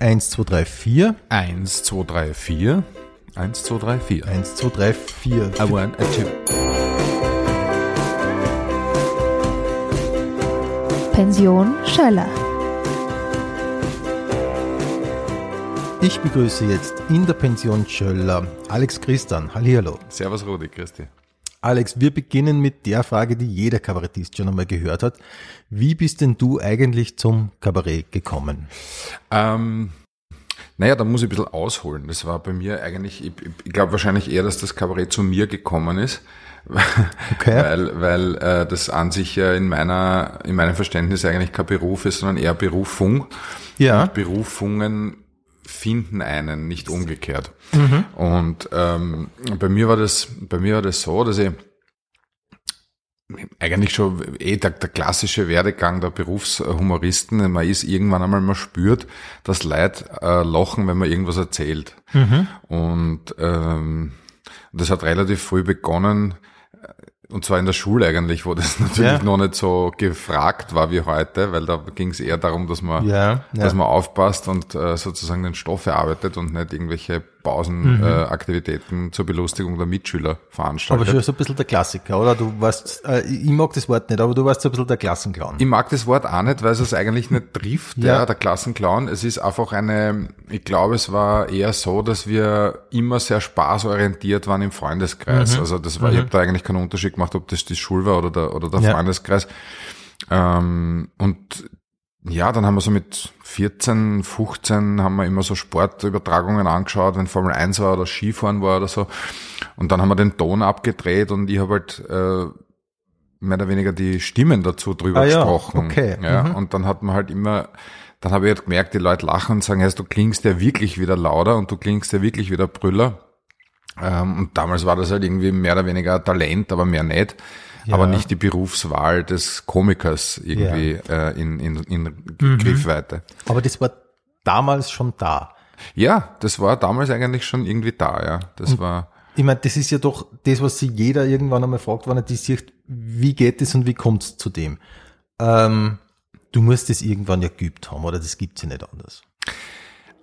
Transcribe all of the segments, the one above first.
1, 2, 3, 4. 1, 2, 3, 4. 1, 2, 3, 4. 1, 2, 3, 4. A one, a two. Pension Schöller. Ich begrüße jetzt in der Pension Schöller Alex Christian. Hallihallo. Servus Rudi, Christi. Alex, wir beginnen mit der Frage, die jeder Kabarettist schon einmal gehört hat. Wie bist denn du eigentlich zum Kabarett gekommen? Ähm, naja, da muss ich ein bisschen ausholen. Das war bei mir eigentlich, ich, ich glaube wahrscheinlich eher, dass das Kabarett zu mir gekommen ist. Okay. weil weil äh, das an sich ja in meiner in meinem Verständnis eigentlich kein Beruf ist, sondern eher Berufung. Ja. Und Berufungen finden einen, nicht umgekehrt. Mhm. Und ähm, bei mir war das, bei mir war das so, dass ich eigentlich schon eh der, der klassische Werdegang der Berufshumoristen, man ist irgendwann einmal, man spürt, dass Leute äh, lachen, wenn man irgendwas erzählt. Mhm. Und ähm, das hat relativ früh begonnen, und zwar in der Schule eigentlich, wo das natürlich Ja. noch nicht so gefragt war wie heute, weil da ging es eher darum, dass man, Ja, ja. dass man aufpasst und äh, sozusagen den Stoff erarbeitet und nicht irgendwelche Pausenaktivitäten äh, Aktivitäten zur Belustigung der Mitschüler Aber veranstaltet. schon so ein bisschen der Klassiker, oder? Du warst, äh, ich mag das Wort nicht, aber du warst so ein bisschen der Klassenclown. Ich mag das Wort auch nicht, weil es es eigentlich nicht trifft, Ja. ja. der Klassenclown. Es ist einfach eine, ich glaube, es war eher so, dass wir immer sehr spaßorientiert waren im Freundeskreis. Mhm. Also das war, ich habe da eigentlich keinen Unterschied gemacht, ob das die Schule war oder der, oder der Ja. Freundeskreis. Ähm, und ja, dann haben wir so mit 14, 15 haben wir immer so Sportübertragungen angeschaut, wenn Formel 1 war oder Skifahren war oder so. Und dann haben wir den Ton abgedreht und ich habe halt äh, mehr oder weniger die Stimmen dazu drüber Ah ja, gesprochen. okay, Ja, mhm. Und dann hat man halt immer, dann habe ich halt gemerkt, die Leute lachen und sagen, hey, du klingst ja wirklich wieder lauter und du klingst ja wirklich wieder Brüller. Ähm, und damals war das halt irgendwie mehr oder weniger Talent, aber mehr nicht. Ja. Aber nicht die Berufswahl des Komikers irgendwie äh, in, in, in Griffweite. Aber das war damals schon da. Ja, das war damals eigentlich schon irgendwie da, ja. Das war, Ich meine, das ist ja doch das, was sich jeder irgendwann einmal fragt, wenn er die sieht, wie geht es und wie kommt es zu dem? Ähm, du musst es irgendwann ja geübt haben, oder das gibt's ja nicht anders.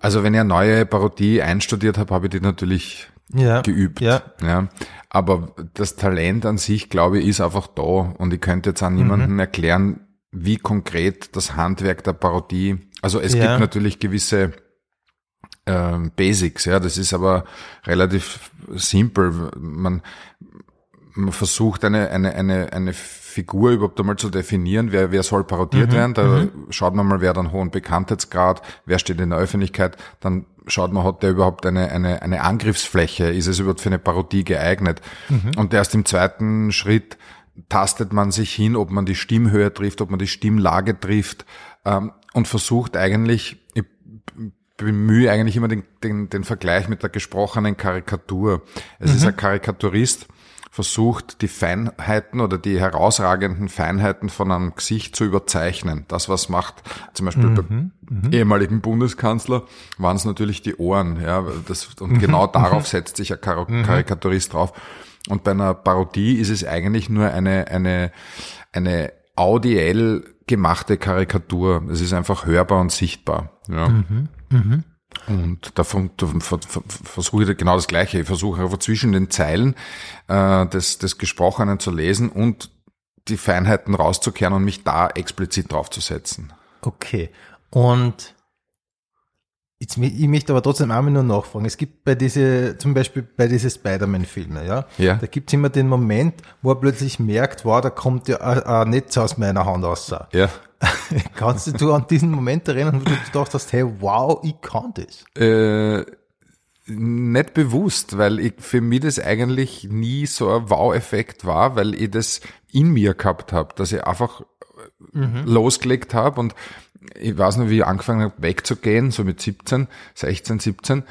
also wenn ich eine neue Parodie einstudiert habe, habe ich die natürlich Ja. geübt. Ja. ja. Aber das Talent an sich, glaube ich, ist einfach da. Und ich könnte jetzt an niemanden erklären, wie konkret das Handwerk der Parodie, also es Ja. gibt natürlich gewisse ähm, Basics, ja, das ist aber relativ simpel. Man, man versucht eine, eine, eine, eine Figur überhaupt einmal zu definieren, wer, wer soll parodiert werden. Da schaut man mal, wer hat einen hohen Bekanntheitsgrad, wer steht in der Öffentlichkeit, dann schaut man, hat der überhaupt eine, eine, eine Angriffsfläche, ist es überhaupt für eine Parodie geeignet. Und erst im zweiten Schritt tastet man sich hin, ob man die Stimmhöhe trifft, ob man die Stimmlage trifft ähm, und versucht eigentlich, ich bemühe eigentlich immer den, den, den Vergleich mit der gesprochenen Karikatur. Es ist ein Karikaturist, versucht die Feinheiten oder die herausragenden Feinheiten von einem Gesicht zu überzeichnen. Das, was macht zum Beispiel beim ehemaligen Bundeskanzler, waren es natürlich die Ohren. Ja, das, und genau darauf setzt sich ein Kar Karikaturist drauf. Und bei einer Parodie ist es eigentlich nur eine, eine, eine audiell gemachte Karikatur. Es ist einfach hörbar und sichtbar. Ja. Und davon, davon ver- ver- versuche ich genau das Gleiche. Ich versuche einfach zwischen den Zeilen äh, des, des Gesprochenen zu lesen und die Feinheiten rauszukehren und mich da explizit draufzusetzen. Okay. Und jetzt, ich möchte aber trotzdem einmal nur nachfragen. Es gibt bei diese, zum Beispiel bei diese Spider-Man-Filme, ja, Ja. da gibt's immer den Moment, wo er plötzlich merkt, wow, da kommt ja ein, ein Netz aus meiner Hand raus. Ja. Kannst du an diesen Moment erinnern, wo du gedacht hast, hey, wow, ich kann das? Äh, nicht bewusst, weil ich, für mich das eigentlich nie so ein Wow-Effekt war, weil ich das in mir gehabt habe, dass ich einfach losgelegt habe und ich weiß noch, wie ich angefangen habe wegzugehen, so mit 17, 16, 17.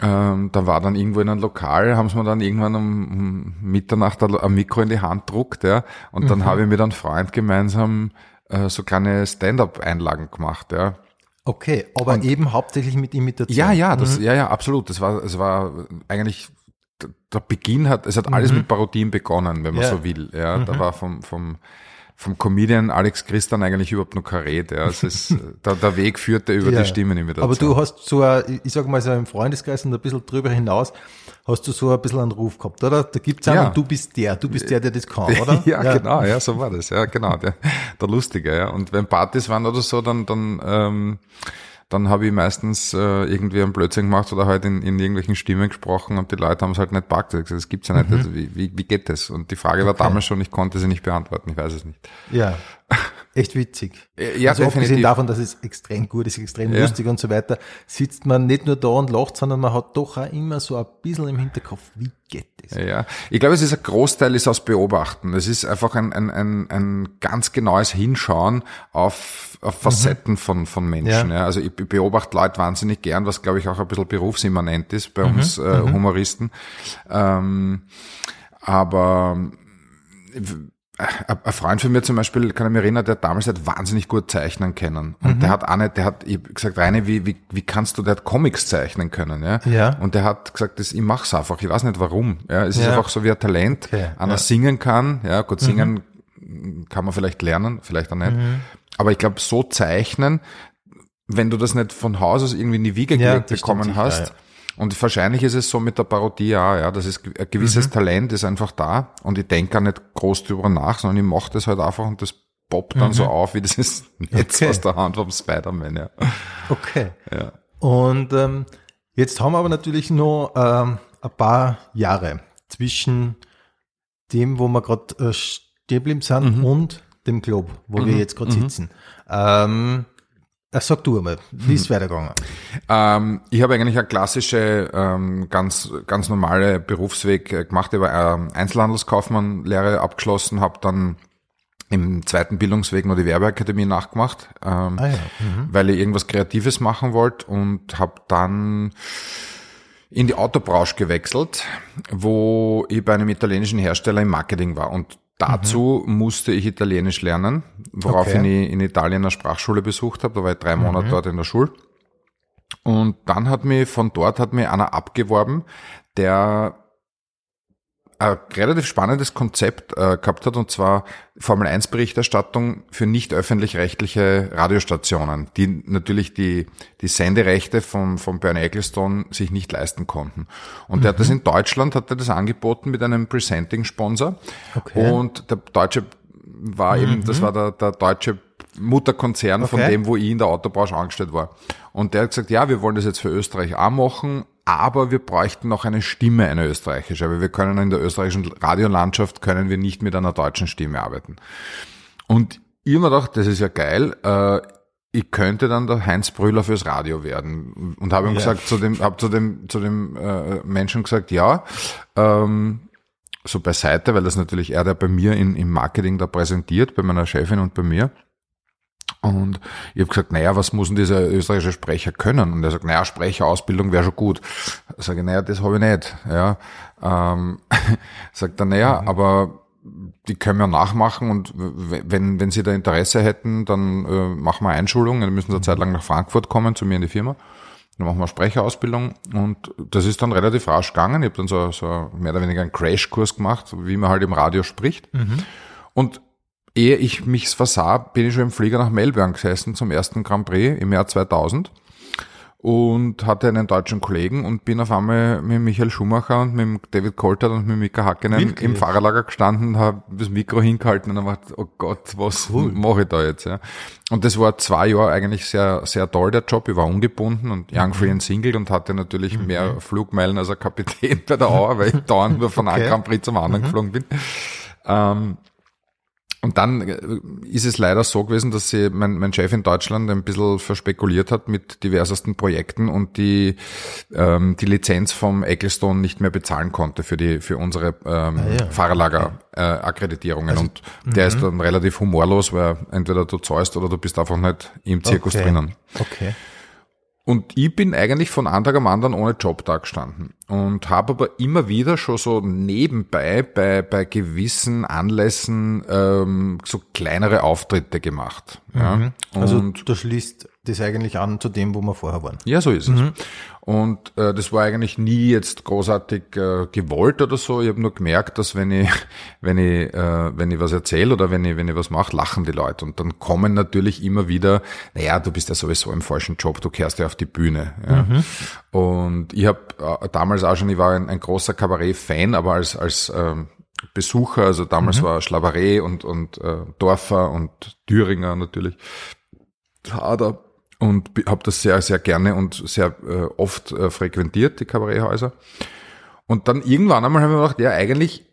Ähm, da war dann irgendwo in einem Lokal, haben sie mir dann irgendwann um, um Mitternacht ein Mikro in die Hand druckt, ja. Und dann habe ich mit einem Freund gemeinsam äh, so kleine Stand-up-Einlagen gemacht, ja. Okay, aber eben hauptsächlich mit Imitation. Ja, ja, das, ja, ja, absolut. Das war, es war eigentlich der Beginn hat, es hat alles mit Parodien begonnen, wenn man Ja. so will. Ja, da war vom, vom, vom Comedian Alex Christian eigentlich überhaupt noch kein Red. Ja. Es ist, der, der Weg führte über Ja. die Stimmenimitation. Aber du hast so, ein, ich sag mal so im Freundeskreis und ein bisschen drüber hinaus, hast du so ein bisschen einen Ruf gehabt, oder? Da gibt's einen Ja. du bist der, du bist der, der das kann, oder? Ja, genau, ja, so war das, ja, genau, der, der Lustige, ja. Und wenn Partys waren oder so, dann, dann, ähm, dann habe ich meistens äh, irgendwie einen Blödsinn gemacht oder halt in, in irgendwelchen Stimmen gesprochen und die Leute haben es halt nicht packt. Das gibt's ja nicht. Also, wie, wie, wie geht das? Und die Frage war Mhm. Okay. damals schon, ich konnte sie nicht beantworten, ich weiß es nicht. Ja. Echt witzig. Ja, also abgesehen definitiv. davon, dass es extrem gut ist, extrem Ja. lustig und so weiter, sitzt man nicht nur da und lacht, sondern man hat doch auch immer so ein bisschen im Hinterkopf, wie geht das? Ja, ich glaube, es ist ein Großteil ist aus Beobachten. Es ist einfach ein, ein, ein, ein ganz genaues Hinschauen auf, auf Facetten von, von Menschen. Ja. Ja. Also ich beobachte Leute wahnsinnig gern, was glaube ich auch ein bisschen berufsimmanent ist bei uns äh, Humoristen. Ähm, aber ein Freund von mir zum Beispiel, kann ich mich erinnern, der hat damals hat wahnsinnig gut zeichnen können. Und der hat auch nicht, der hat ich hab gesagt, Reine, wie, wie, wie kannst du, der hat Comics zeichnen können, ja? Ja. Und der hat gesagt, das, ich mach's einfach, ich weiß nicht warum. Ja, es ist Ja. einfach so wie ein Talent. Okay, Einer ja. singen kann, ja, gut, singen kann man vielleicht lernen, vielleicht auch nicht. Mhm. Aber ich glaube, so zeichnen, wenn du das nicht von Haus aus irgendwie in die Wiege gelegt bekommen hast. Und wahrscheinlich ist es so mit der Parodie auch, ja, das ist ein gewisses Mhm. Talent ist einfach da und ich denke gar nicht groß drüber nach, sondern ich mache das halt einfach und das poppt dann so auf wie dieses Netz Mhm. Okay. aus der Hand vom Spider-Man, ja. Okay. ja. Und ähm, jetzt haben wir aber natürlich noch ähm, ein paar Jahre zwischen dem, wo wir gerade äh, stehen geblieben sind Mhm. und dem Club, wo wir jetzt gerade sitzen. Ähm, äh, sag du einmal, wie ist es weitergegangen? Ähm, ich habe eigentlich eine klassische, ähm, ganz, ganz normale Berufsweg äh, gemacht. Ich war ähm, Einzelhandelskaufmann-Lehre abgeschlossen, habe dann im zweiten Bildungsweg noch die Werbeakademie nachgemacht, ähm, Ah ja. weil ich irgendwas Kreatives machen wollte und habe dann in die Autobranche gewechselt, wo ich bei einem italienischen Hersteller im Marketing war. Und dazu musste ich Italienisch lernen, woraufhin Okay. ich in Italien eine Sprachschule besucht habe. Da war ich drei Monate dort in der Schule. Und dann hat mir von dort hat mir einer abgeworben, der ein relativ spannendes Konzept äh, gehabt hat, und zwar Formel 1 Berichterstattung für nicht öffentlich-rechtliche Radiostationen, die natürlich die, die Senderechte von, von Bernie Ecclestone sich nicht leisten konnten. Und der hat das in Deutschland, hat er das angeboten mit einem Presenting-Sponsor. Okay. Und der deutsche war eben, das war der, der deutsche Mutterkonzern von Okay. dem, wo ich in der Autobranche angestellt war. Und der hat gesagt, ja, wir wollen das jetzt für Österreich auch machen, aber wir bräuchten noch eine Stimme, eine österreichische, weil wir können in der österreichischen Radiolandschaft können wir nicht mit einer deutschen Stimme arbeiten. Und ich hab mir gedacht, das ist ja geil, äh, ich könnte dann der Heinz Brüller fürs Radio werden. Und habe ihm Ja. gesagt, zu dem, hab zu dem, zu dem äh, Menschen gesagt, ja, ähm, so beiseite, weil das natürlich er, der bei mir in, im Marketing da präsentiert, bei meiner Chefin und bei mir. Und ich habe gesagt, naja, was muss denn dieser österreichische Sprecher können? Und er sagt, naja, Sprecherausbildung wäre schon gut. Sage ich, naja, das habe ich nicht. Ja. Ähm, sagt er, naja, aber die können wir nachmachen und wenn, wenn Sie da Interesse hätten, dann äh, machen wir Einschulung, dann müssen Sie eine Zeit lang nach Frankfurt kommen, zu mir in die Firma. Dann machen wir Sprecherausbildung und das ist dann relativ rasch gegangen. Ich habe dann so, so mehr oder weniger einen Crashkurs gemacht, wie man halt im Radio spricht. Und ehe ich mich's versah, bin ich schon im Flieger nach Melbourne gesessen zum ersten Grand Prix im Jahr 2000 und hatte einen deutschen Kollegen und bin auf einmal mit Michael Schumacher und mit David Coulthard und mit Mika Hakkinen Wirklich? im Fahrerlager gestanden, habe das Mikro hingehalten und dann war oh Gott, was mache ich da jetzt? Ja? Und das war zwei Jahre eigentlich sehr sehr toll der Job. Ich war ungebunden und Young Free and Single und hatte natürlich mehr Flugmeilen als ein Kapitän bei der Auer, weil ich dauernd nur von einem Okay. Grand Prix zum anderen geflogen bin. Ähm, und dann äh, ist es leider so gewesen, dass sie, mein, mein Chef in Deutschland ein bisschen verspekuliert hat mit diversesten Projekten und die, ähm, die Lizenz vom Ecclestone nicht mehr bezahlen konnte für die, für unsere ähm, Ah ja. Fahrerlager-Akkreditierungen. und der ist dann relativ humorlos, weil entweder du zahlst oder du bist einfach nicht im Zirkus Okay. drinnen. Okay. Und ich bin eigentlich von einem Tag am anderen ohne Job da gestanden und habe aber immer wieder schon so nebenbei bei, bei gewissen Anlässen ähm, so kleinere Auftritte gemacht. Ja. Also Und du schließt das eigentlich an zu dem, wo wir vorher waren. Ja, so ist es. Und äh, das war eigentlich nie jetzt großartig äh, gewollt oder so. Ich habe nur gemerkt, dass wenn ich, wenn ich, äh, wenn ich was erzähle oder wenn ich, wenn ich was mache, lachen die Leute. Und dann kommen natürlich immer wieder, naja, du bist ja sowieso im falschen Job, du kehrst ja auf die Bühne. Ja. Und ich habe äh, damals auch schon, ich war ein, ein großer Kabarett-Fan, aber als, als ähm, Besucher, also damals war Schlabaré und, und äh, Dorfer und Thüringer natürlich. Hader und habe das sehr, sehr gerne und sehr äh, oft äh, frequentiert, die Kabaretthäuser. Und dann irgendwann einmal haben wir gedacht, ja, eigentlich,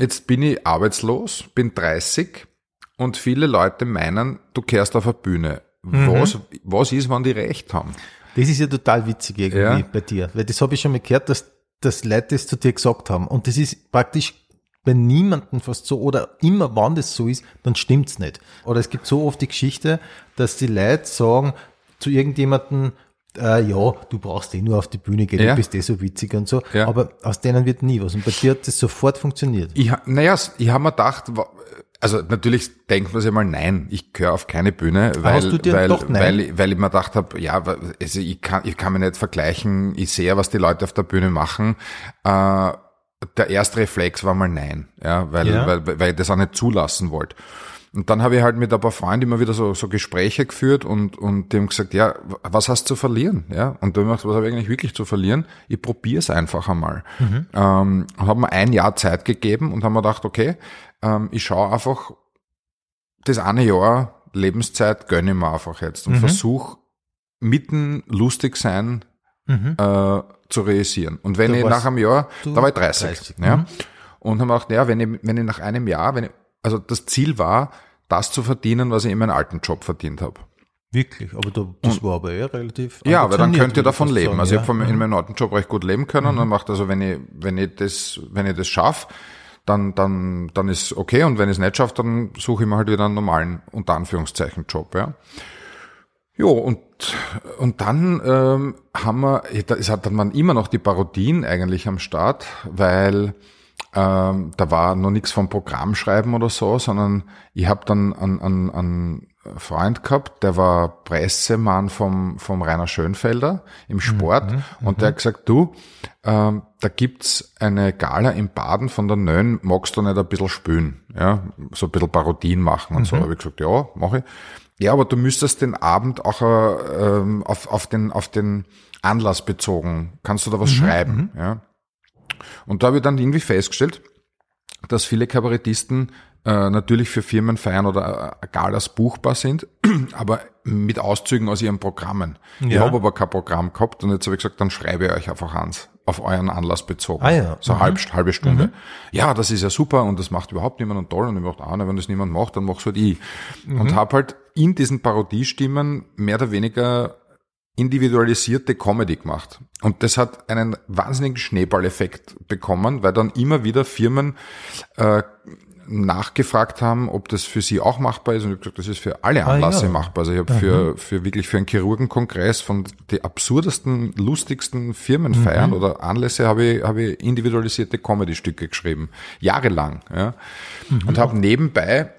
jetzt bin ich arbeitslos, bin 30 und viele Leute meinen, du kehrst auf eine Bühne. Was, was ist, wenn die recht haben? Das ist ja total witzig irgendwie Ja. bei dir, weil das habe ich schon mal gehört, dass, dass Leute das zu dir gesagt haben. Und das ist praktisch bei niemandem fast so, oder immer wann das so ist, dann stimmt's nicht. Oder es gibt so oft die Geschichte, dass die Leute sagen zu irgendjemandem, äh, ja, du brauchst eh nur auf die Bühne gehen, Ja. du bist eh so witzig und so. Ja. Aber aus denen wird nie was. Und bei dir hat das sofort funktioniert. Ich, naja, ich habe mir gedacht, also natürlich denkt man sich mal, nein, ich gehöre auf keine Bühne, weil, weil, weil, ich- weil ich mir gedacht habe, ja, also ich kann, ich kann mich nicht vergleichen, ich sehe, was die Leute auf der Bühne machen. Äh, der erste Reflex war mal nein, ja, weil, Ja. weil, weil ich das auch nicht zulassen wollte. Und dann habe ich halt mit ein paar Freunden immer wieder so, so Gespräche geführt und, und die haben gesagt, ja, was hast du zu verlieren? Ja, und da habe ich gedacht, was habe ich eigentlich wirklich zu verlieren? Ich probiere es einfach einmal. Ähm, und habe mir ein Jahr Zeit gegeben und haben mir gedacht, okay, ähm, ich schaue einfach das eine Jahr Lebenszeit gönne ich mir einfach jetzt und versuch mitten lustig sein Mhm. äh, zu realisieren. Und wenn Da ich nach einem Jahr, du da war ich 30, 30, ja. mhm. Und haben gedacht, ja, wenn ich, wenn ich nach einem Jahr, wenn ich, also das Ziel war, das zu verdienen, was ich in meinem alten Job verdient habe. Wirklich, aber da, das war aber eh relativ. Ja, aber dann könnt ihr ich davon leben. sagen, Also ich ja. Mhm. habe in meinem alten Job recht gut leben können und macht also, wenn ich, wenn ich das, wenn ich das schaffe, dann, dann, dann ist okay. Und wenn ich es nicht schaffe, dann suche ich mir halt wieder einen normalen, unter Anführungszeichen, Job, ja. Jo, und, und dann ähm, haben wir, es hat dann waren immer noch die Parodien eigentlich am Start, weil ähm, da war noch nichts vom Programmschreiben oder so, sondern ich habe dann einen, einen, einen Freund gehabt, der war Pressemann vom, vom Rainer Schönfelder im Sport und der hat gesagt, du, ähm, da gibt's eine Gala im Baden von der Nön, magst du nicht ein bisschen spülen, ja, so ein bisschen Parodien machen und so. habe ich gesagt, ja, mache ich. Ja, aber du müsstest den Abend auch äh, ähm, auf, auf, den, auf den Anlass bezogen, kannst du da was schreiben, ja. Und da habe ich dann irgendwie festgestellt, dass viele Kabarettisten äh, natürlich für Firmenfeiern oder äh, Galas buchbar sind, aber mit Auszügen aus ihren Programmen. Ich Ja. habe aber kein Programm gehabt und jetzt habe ich gesagt, dann schreibe ich euch einfach ans, auf euren Anlass bezogen. Ah ja. So Mhm. halb, halbe Stunde. Ja, das ist ja super und das macht überhaupt niemand und toll. Und ich dachte, ah, na, wenn das niemand macht, dann mach's halt ich. Mhm. Und habe halt in diesen Parodiestimmen mehr oder weniger individualisierte Comedy gemacht. Und das hat einen wahnsinnigen Schneeballeffekt bekommen, weil dann immer wieder Firmen äh, nachgefragt haben, ob das für sie auch machbar ist. Und ich habe gesagt, das ist für alle Ah, Anlässe ja. machbar. Also ich habe für, für wirklich für einen Chirurgenkongress von die absurdesten, lustigsten Firmenfeiern Mhm. oder Anlässe habe ich, habe ich individualisierte Comedy-Stücke geschrieben. Jahrelang. Ja. Mhm. Und habe nebenbei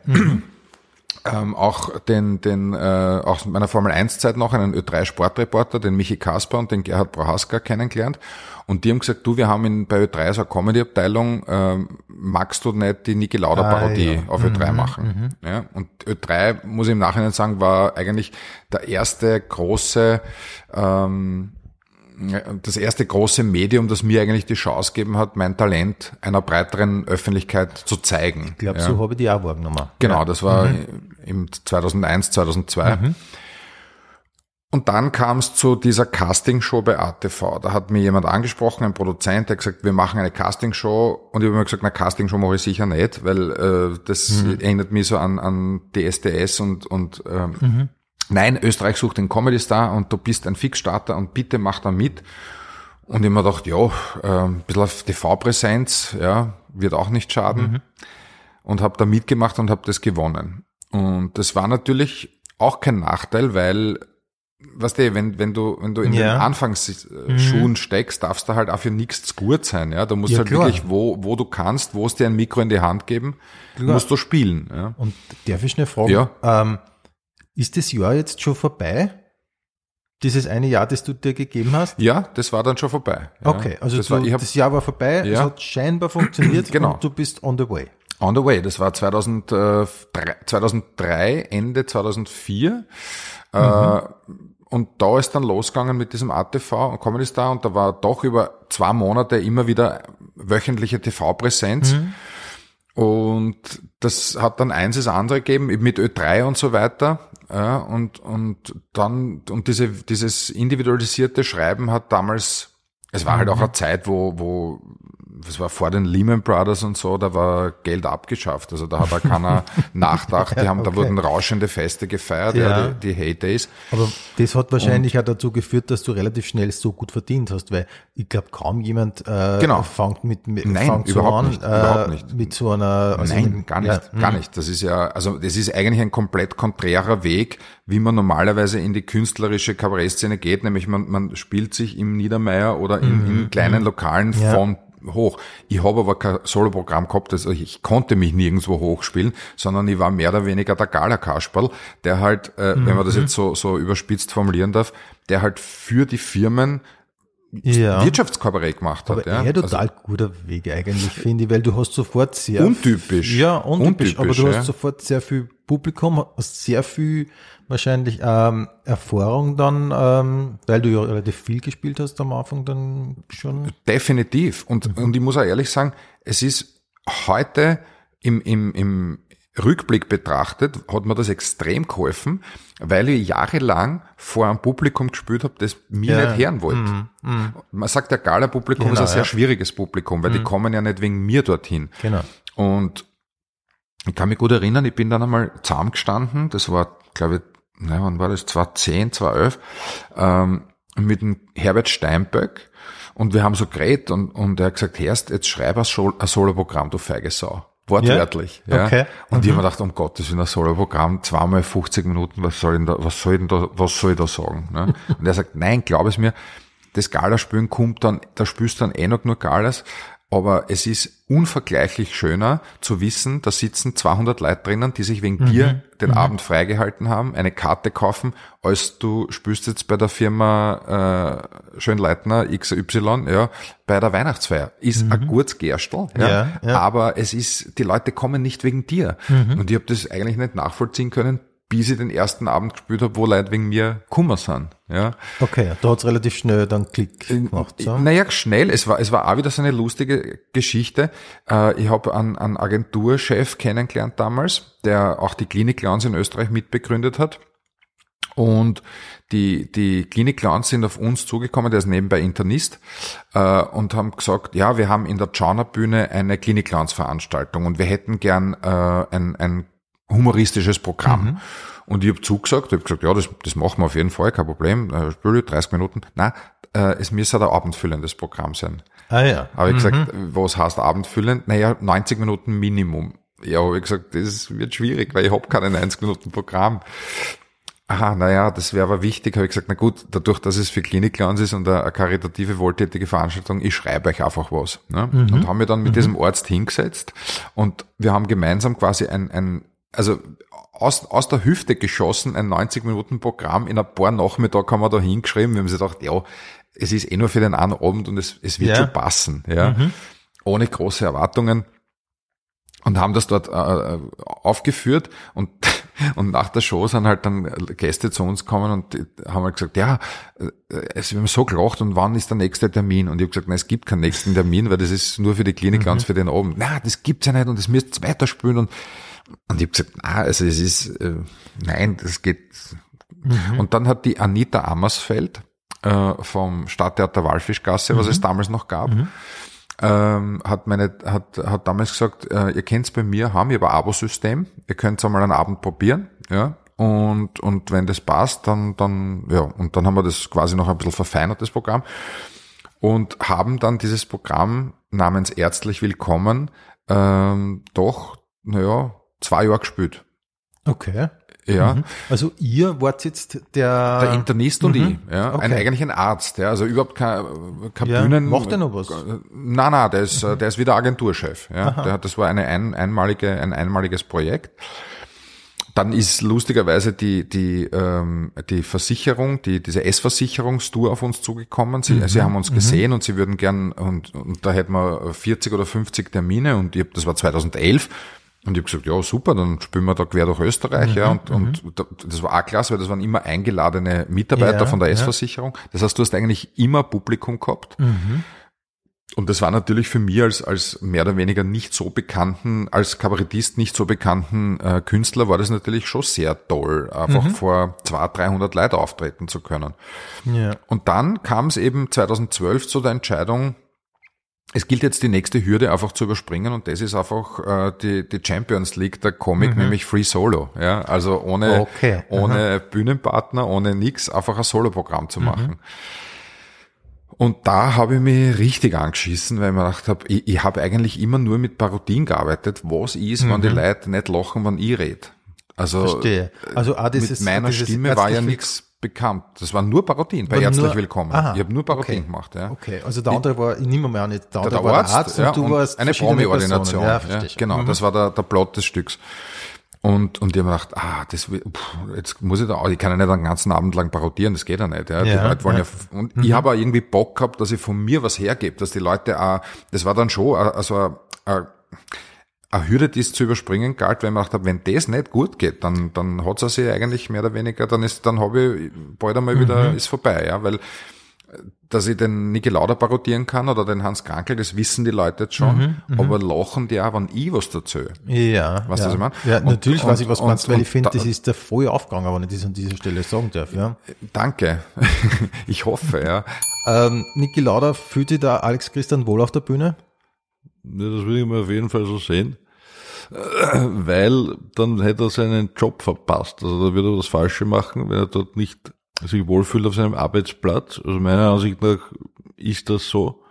ähm, auch den, den äh, aus meiner Formel 1 Zeit noch einen Ö3 Sportreporter, den Michi Kasper und den Gerhard Prohaska kennengelernt. Und die haben gesagt, du, wir haben in, bei Ö3 so eine Comedy-Abteilung, ähm, magst du nicht die Niki Lauda Parodie Ah, ja. auf Ö3 machen? Ja, und Ö3, muss ich im Nachhinein sagen, war eigentlich der erste große, ähm, das erste große Medium, das mir eigentlich die Chance gegeben hat, mein Talent einer breiteren Öffentlichkeit zu zeigen. Ich glaube, ja. so habe ich die auch wahrgenommen. Genau, das war im 2001, 2002. Und dann kam es zu dieser Castingshow bei ATV. Da hat mir jemand angesprochen, ein Produzent, der gesagt, wir machen eine Castingshow. Und ich habe mir gesagt, na, Castingshow mache ich sicher nicht, weil äh, das erinnert mich so an, an DSDS und, und ähm, nein, Österreich sucht den Comedy-Star und du bist ein Fixstarter und bitte mach da mit. Und ich mir gedacht, ja, äh, ein bisschen auf TV-Präsenz, ja, wird auch nicht schaden und habe da mitgemacht und habe das gewonnen. Und das war natürlich auch kein Nachteil, weil weißt du, wenn, wenn du, wenn du in Ja. den Anfangsschuhen steckst, darfst du halt auch für nichts gut sein, ja. Du musst Ja, halt klar. wirklich, wo, wo du kannst, wo es dir ein Mikro in die Hand geben, musst du spielen, ja. Und darf ich schnell fragen, Ja. ähm, ist das Jahr jetzt schon vorbei? dieses eine Jahr, das du dir gegeben hast? Ja, das war dann schon vorbei. Ja. Okay, also das, du, war, hab, das Jahr war vorbei, es Ja. hat scheinbar funktioniert Genau. und du bist on the way. On the way, das war 2003, 2003 Ende 2004. Äh, und da ist dann losgegangen mit diesem ATV und Comedy Star und da war doch über zwei Monate immer wieder wöchentliche TV-Präsenz. Und das hat dann eins das andere gegeben, eben mit Ö3 und so weiter. Ja, und, und dann, und diese, dieses individualisierte Schreiben hat damals, es war halt auch eine Zeit, wo, wo, das war vor den Lehman Brothers und so, da war Geld abgeschafft. Also da hat auch keiner nachgedacht. Die haben, da okay. wurden rauschende Feste gefeiert, ja. Ja. die, die Heydays. Aber das hat wahrscheinlich auch dazu geführt, dass du relativ schnell so gut verdient hast, weil ich glaube, kaum jemand äh, Genau. fängt mit, mit Nein, fängt so überhaupt an, nicht, äh, überhaupt nicht. mit so einer also Nein, einem- gar nicht, ja, gar mhm. nicht. Das ist ja, also das ist eigentlich ein komplett konträrer Weg, wie man normalerweise in die künstlerische Kabarettszene geht, nämlich man, man spielt sich im Niedermeier oder in, in kleinen Lokalen Mhm. Ja. von hoch. Ich habe aber kein Soloprogramm gehabt, also ich konnte mich nirgendwo hochspielen, sondern ich war mehr oder weniger der Gala-Kasperl, der halt, äh, wenn man das jetzt so, so überspitzt formulieren darf, der halt für die Firmen Ja. Wirtschaftskabarett gemacht hat. Aber ja. eher total guter Weg eigentlich, finde ich, weil du hast sofort sehr... Untypisch. Ja, untypisch, aber du Untypisch, hast ja. sofort sehr viel Publikum, hast sehr viel wahrscheinlich ähm, Erfahrung dann, ähm, weil du ja relativ viel gespielt hast am Anfang dann schon. Definitiv. Und, und ich muss auch ehrlich sagen, es ist heute im, im, im Rückblick betrachtet, hat mir das extrem geholfen, weil ich jahrelang vor einem Publikum gespielt habe, das mir Ja. nicht hören wollte. Man sagt, der Gala-Publikum Genau, ist ein sehr ja. schwieriges Publikum, weil die kommen ja nicht wegen mir dorthin. Genau. Und ich kann mich gut erinnern, ich bin dann einmal zusammengestanden, das war, glaube ich, na, wann war das? 2010, 2011, ähm, mit dem Herbert Steinböck. Und wir haben so geredet und, und er hat gesagt, Herst, jetzt schreib ein, Sol ein Soloprogramm, du feige Sau. Wortwörtlich. Ja. Okay. Und ich habe mir gedacht, um Gottes Willen, ein Soloprogramm, zweimal 50 Minuten, was soll ich denn da, was soll ich denn da, was soll ich da sagen? Ne? Und er sagt, nein, glaub es mir, das Galaspielen kommt dann, da spielst du dann eh noch nur Galas, aber es ist unvergleichlich schöner zu wissen, da sitzen 200 Leute drinnen, die sich wegen dir den Abend freigehalten haben, eine Karte kaufen, als du spielst jetzt bei der Firma äh, Schönleitner XY, ja, bei der Weihnachtsfeier. Ist ein gutes Gerstl, ja, Ja, ja. aber es ist, die Leute kommen nicht wegen dir. Und ich habe das eigentlich nicht nachvollziehen können, bis ich den ersten Abend gespielt habe, wo Leute wegen mir Kummer sind. Ja. Okay, da hat's relativ schnell dann Klick gemacht. So. Naja, schnell. Es war, es war auch wieder so eine lustige Geschichte. Äh, ich habe einen, einen Agenturchef kennengelernt damals, der auch die Klinik Clowns in Österreich mitbegründet hat. Und die, die Klinik Clowns sind auf uns zugekommen, der ist nebenbei Internist, äh, und haben gesagt, ja, wir haben in der Jauner Bühne eine Klinik Clowns Veranstaltung und wir hätten gern äh, ein, ein humoristisches Programm. Und ich habe zugesagt, ich habe gesagt, ja, das, das machen wir auf jeden Fall, kein Problem, äh, spiele 30 Minuten. Nein, äh, es müsste ein abendfüllendes Programm sein. Ah ja. Habe ich gesagt, was heißt abendfüllend? Naja, 90 Minuten Minimum. Ja, habe ich gesagt, das wird schwierig, weil ich habe keine 90 Minuten Programm. Aha, naja, das wäre aber wichtig, habe ich gesagt, na gut, dadurch, dass es für Klinik-Clowns ist und eine, karitative, wohltätige Veranstaltung, ich schreibe euch einfach was. Ne? Und haben wir dann mit diesem Arzt hingesetzt und wir haben gemeinsam quasi ein, ein also aus, aus der Hüfte geschossen, ein 90-Minuten-Programm in ein paar Nachmittag haben wir da hingeschrieben. Wir haben sich gedacht, ja, es ist eh nur für den einen Abend und es, es wird Ja. schon passen, ja. Ohne große Erwartungen und haben das dort äh, aufgeführt und und nach der Show sind halt dann Gäste zu uns gekommen und haben halt gesagt, ja, äh, es wir haben so gelacht und wann ist der nächste Termin? Und ich habe gesagt, nein, es gibt keinen nächsten Termin, weil das ist nur für die Klinik ganz für den Abend. Na, das gibt's ja nicht und das müsst ihr weiterspielen und und ich habe gesagt, na, also es ist äh, nein, das geht. Und dann hat die Anita Ammersfeld äh, vom Stadttheater Walfischgasse, was es damals noch gab, ähm, hat meine hat hat damals gesagt, äh, ihr könnt's bei mir haben, ich habe ein Abo-System, ihr könnt's einmal einen Abend probieren, ja. Und, und wenn das passt, dann, dann, ja, und dann haben wir das quasi noch ein bisschen verfeinert, das Programm. Und haben dann dieses Programm namens Ärztlich Willkommen ähm, doch, naja, zwei Jahre gespielt. Okay. Ja. Mhm. Also ihr wart jetzt der... Der Internist und ich, ja. Okay. Ein, eigentlich ein Arzt, ja. Also überhaupt kein, kein Ja, Bühnen. macht er noch was? Nein, nein, der ist, äh, der ist wieder Agenturchef, ja. Der hat, das war eine ein, einmalige, ein einmaliges Projekt. dann ist lustigerweise die, die, ähm, die Versicherung, die, diese S-Versicherungstour auf uns zugekommen. Sie, Mhm. sie haben uns gesehen und sie würden gern, und, und da hätten wir 40 oder 50 Termine und ich das war 2011. Und ich habe gesagt, ja, super, dann spielen wir da quer durch Österreich. ja, Mhm, und, und da- das war auch klasse, weil das waren immer eingeladene Mitarbeiter Ja, von der ja. S-Versicherung. Das heißt, du hast eigentlich immer Publikum gehabt. Und das war natürlich für mich als, als mehr oder weniger nicht so bekannten, als Kabarettist nicht so bekannten äh, Künstler war das natürlich schon sehr toll, einfach vor 200, 300 Leuten auftreten zu können. Ja. Und dann kam es eben 2012 zu der Entscheidung, es gilt jetzt die nächste Hürde einfach zu überspringen und das ist einfach äh, die, die Champions League der Comic, nämlich Free Solo. Ja, also ohne, Okay, ohne Bühnenpartner, ohne nix, einfach ein Soloprogramm zu machen. Und da habe ich mich richtig angeschissen, weil ich mir gedacht habe, ich, ich habe eigentlich immer nur mit Parodien gearbeitet. Was ist, wenn die Leute nicht lachen, wenn ich rede? Also Mhm. Verstehe. Also auch dieses, mit meiner dieses Stimme war ja nichts bekannt. Das waren nur Parodien bei War Herzlich nur- Willkommen. Aha, ich habe nur Parodien okay. gemacht. Ja. Okay, also der andere war, ich nehme mal an, nicht, der andere Der war Arzt, der Arzt ja, und du und warst eine Promi-Ordination. Ja, Ja, genau, Mhm. das war der, der Plot des Stücks. Und, und ich habe mir gedacht, ah, das, pff, jetzt muss ich da, ich kann ja nicht einen ganzen Abend lang parodieren, das geht ja nicht. Ja. Die Ja, Leute wollen ja, ja. Mhm. und ich habe auch irgendwie Bock gehabt, dass ich von mir was hergebe, dass die Leute auch, das war dann schon, äh, also, äh, eine Hürde, die es zu überspringen galt, weil ich mir gedacht habe, wenn das nicht gut geht, dann, dann hat es sich eigentlich mehr oder weniger, dann ist, dann habe ich bald einmal wieder, Mhm. ist vorbei, ja, weil, dass ich den Niki Lauda parodieren kann oder den Hans Krankel, das wissen die Leute jetzt schon, aber lachen die auch, wenn ich was dazu. Ja, Weißt du, ja. was ich meine? Ja, Und- natürlich weiß ich, was du und- meinst, weil und ich finde, da- das ist der voll aufgegangen, wenn ich das an dieser Stelle sagen darf. Ja. Danke. ich hoffe, ja. Ähm, Niki Lauda, fühlt sich da Alex Christian wohl auf der Bühne? Das würde ich mir auf jeden Fall so sehen. Weil dann hätte er seinen Job verpasst. Also da würde er das Falsche machen, wenn er dort nicht sich wohlfühlt auf seinem Arbeitsplatz. Also meiner Ansicht nach ist das so.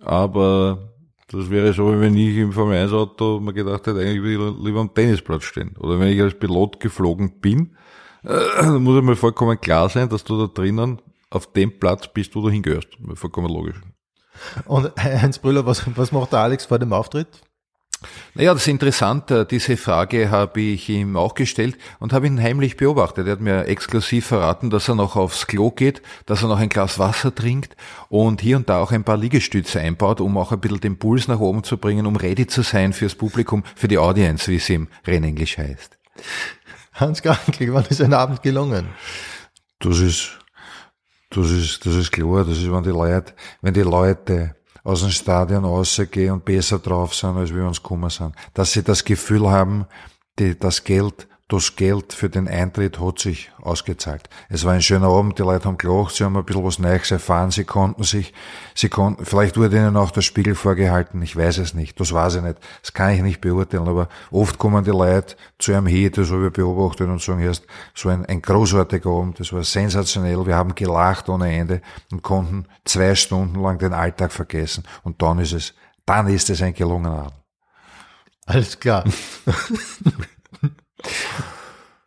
Aber das wäre so, wenn ich im Formel 1 Auto mir gedacht hätte, eigentlich will ich lieber am Tennisplatz stehen. Oder wenn ich als Pilot geflogen bin, dann muss mir vollkommen klar sein, dass du da drinnen auf dem Platz bist, wo du hingehörst. Vollkommen logisch. Und Heinz Brüller, was, was macht der Alex vor dem Auftritt? Naja, das ist interessant. äh, Diese Frage habe ich ihm auch gestellt und habe ihn heimlich beobachtet. Er hat mir exklusiv verraten, dass er noch aufs Klo geht, dass er noch ein Glas Wasser trinkt und hier und da auch ein paar Liegestütze einbaut, um auch ein bisschen den Puls nach oben zu bringen, um ready zu sein fürs Publikum, für die Audience, wie es im Rennenglisch heißt. Hans Krankel, wann ist ein Abend gelungen? Das ist, das ist, das ist klar. Das ist, wenn die Leute, wenn die Leute aus dem Stadion rausgehen und besser drauf sind, als wir uns gekommen sind. Dass sie das Gefühl haben, die, das Geld, das Geld für den Eintritt hat sich ausgezahlt. Es war ein schöner Abend, die Leute haben gelacht, sie haben ein bisschen was Neues erfahren, sie konnten sich, sie konnten, vielleicht wurde ihnen auch der Spiegel vorgehalten, ich weiß es nicht, das weiß ich nicht, das kann ich nicht beurteilen, aber oft kommen die Leute zu einem hin, das habe ich beobachtet und sagen, erst so ein, ein großartiger Abend, das war sensationell, wir haben gelacht ohne Ende und konnten zwei Stunden lang den Alltag vergessen und dann ist es, dann ist es ein gelungener Abend. Alles klar.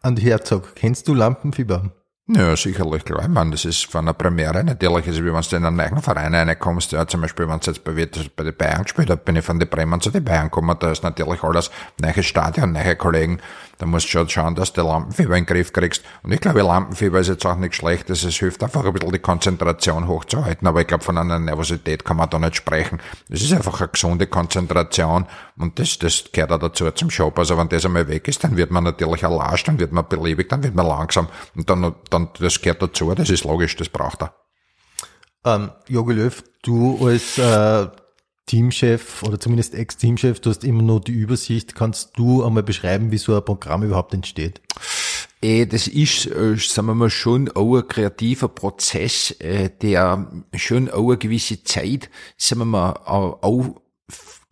Andi Herzog, kennst du Lampenfieber? Ja, sicherlich, klar. Ich meine, das ist von einer Premiere natürlich, also wie wenn du in einen neuen Verein reinkommst, ja, zum Beispiel, wenn es jetzt bei, bei den Bayern gespielt hat, bin ich von den Bremen zu den Bayern gekommen, da ist natürlich alles neue Stadion, neue Kollegen, da musst du schon schauen, dass du Lampenfieber in den Griff kriegst. Und ich glaube, Lampenfieber ist jetzt auch nichts Schlechtes, es hilft einfach ein bisschen die Konzentration hochzuhalten, aber ich glaube, von einer Nervosität kann man da nicht sprechen. Es ist einfach eine gesunde Konzentration und das, das gehört auch dazu zum Job. Also wenn das einmal weg ist, dann wird man natürlich erlascht, dann wird man beliebig, dann wird man langsam und dann, dann, das gehört dazu, das ist logisch, das braucht er. Ähm, Jogi Löw, du als äh, Teamchef oder zumindest Ex-Teamchef, du hast immer nur die Übersicht. Kannst du einmal beschreiben, wie so ein Programm überhaupt entsteht? Eh, das ist, äh, sagen wir mal, schon auch ein kreativer Prozess, äh, der schon auch eine gewisse Zeit, sagen wir mal, auch,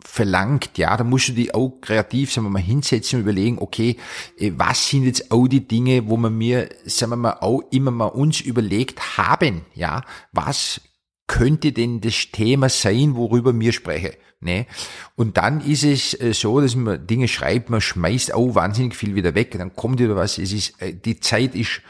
verlangt, ja, da musst du dich auch kreativ, sagen wir mal, hinsetzen und überlegen, okay, äh, was sind jetzt auch die Dinge, wo wir mir, sagen wir mal, auch immer mal uns überlegt haben, ja, was könnte denn das Thema sein, worüber wir sprechen? Ne? Und dann ist es äh, so, dass man Dinge schreibt, man schmeißt auch wahnsinnig viel wieder weg, dann kommt wieder was, es ist, äh, die Zeit ist,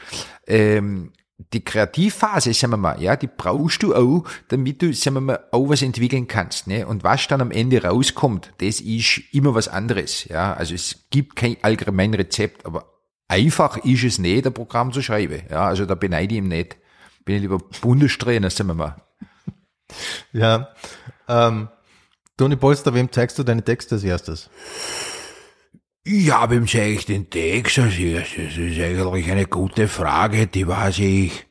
ähm, die Kreativphase, sagen wir mal, ja, die brauchst du auch, damit du, sagen wir mal, auch was entwickeln kannst, ne? Und was dann am Ende rauskommt, das ist immer was anderes, ja. Also es gibt kein allgemein Rezept, aber einfach ist es nicht, ein Programm zu schreiben. Ja, also da beneide ich ihm nicht. Bin ich lieber Bundestrainer, sagen wir mal. Ja. Ähm, Toni Polster, wem zeigst du deine Texte als erstes? Ja, wem zeige ich den Text als erstes? Das ist eigentlich eine gute Frage, die weiß ich.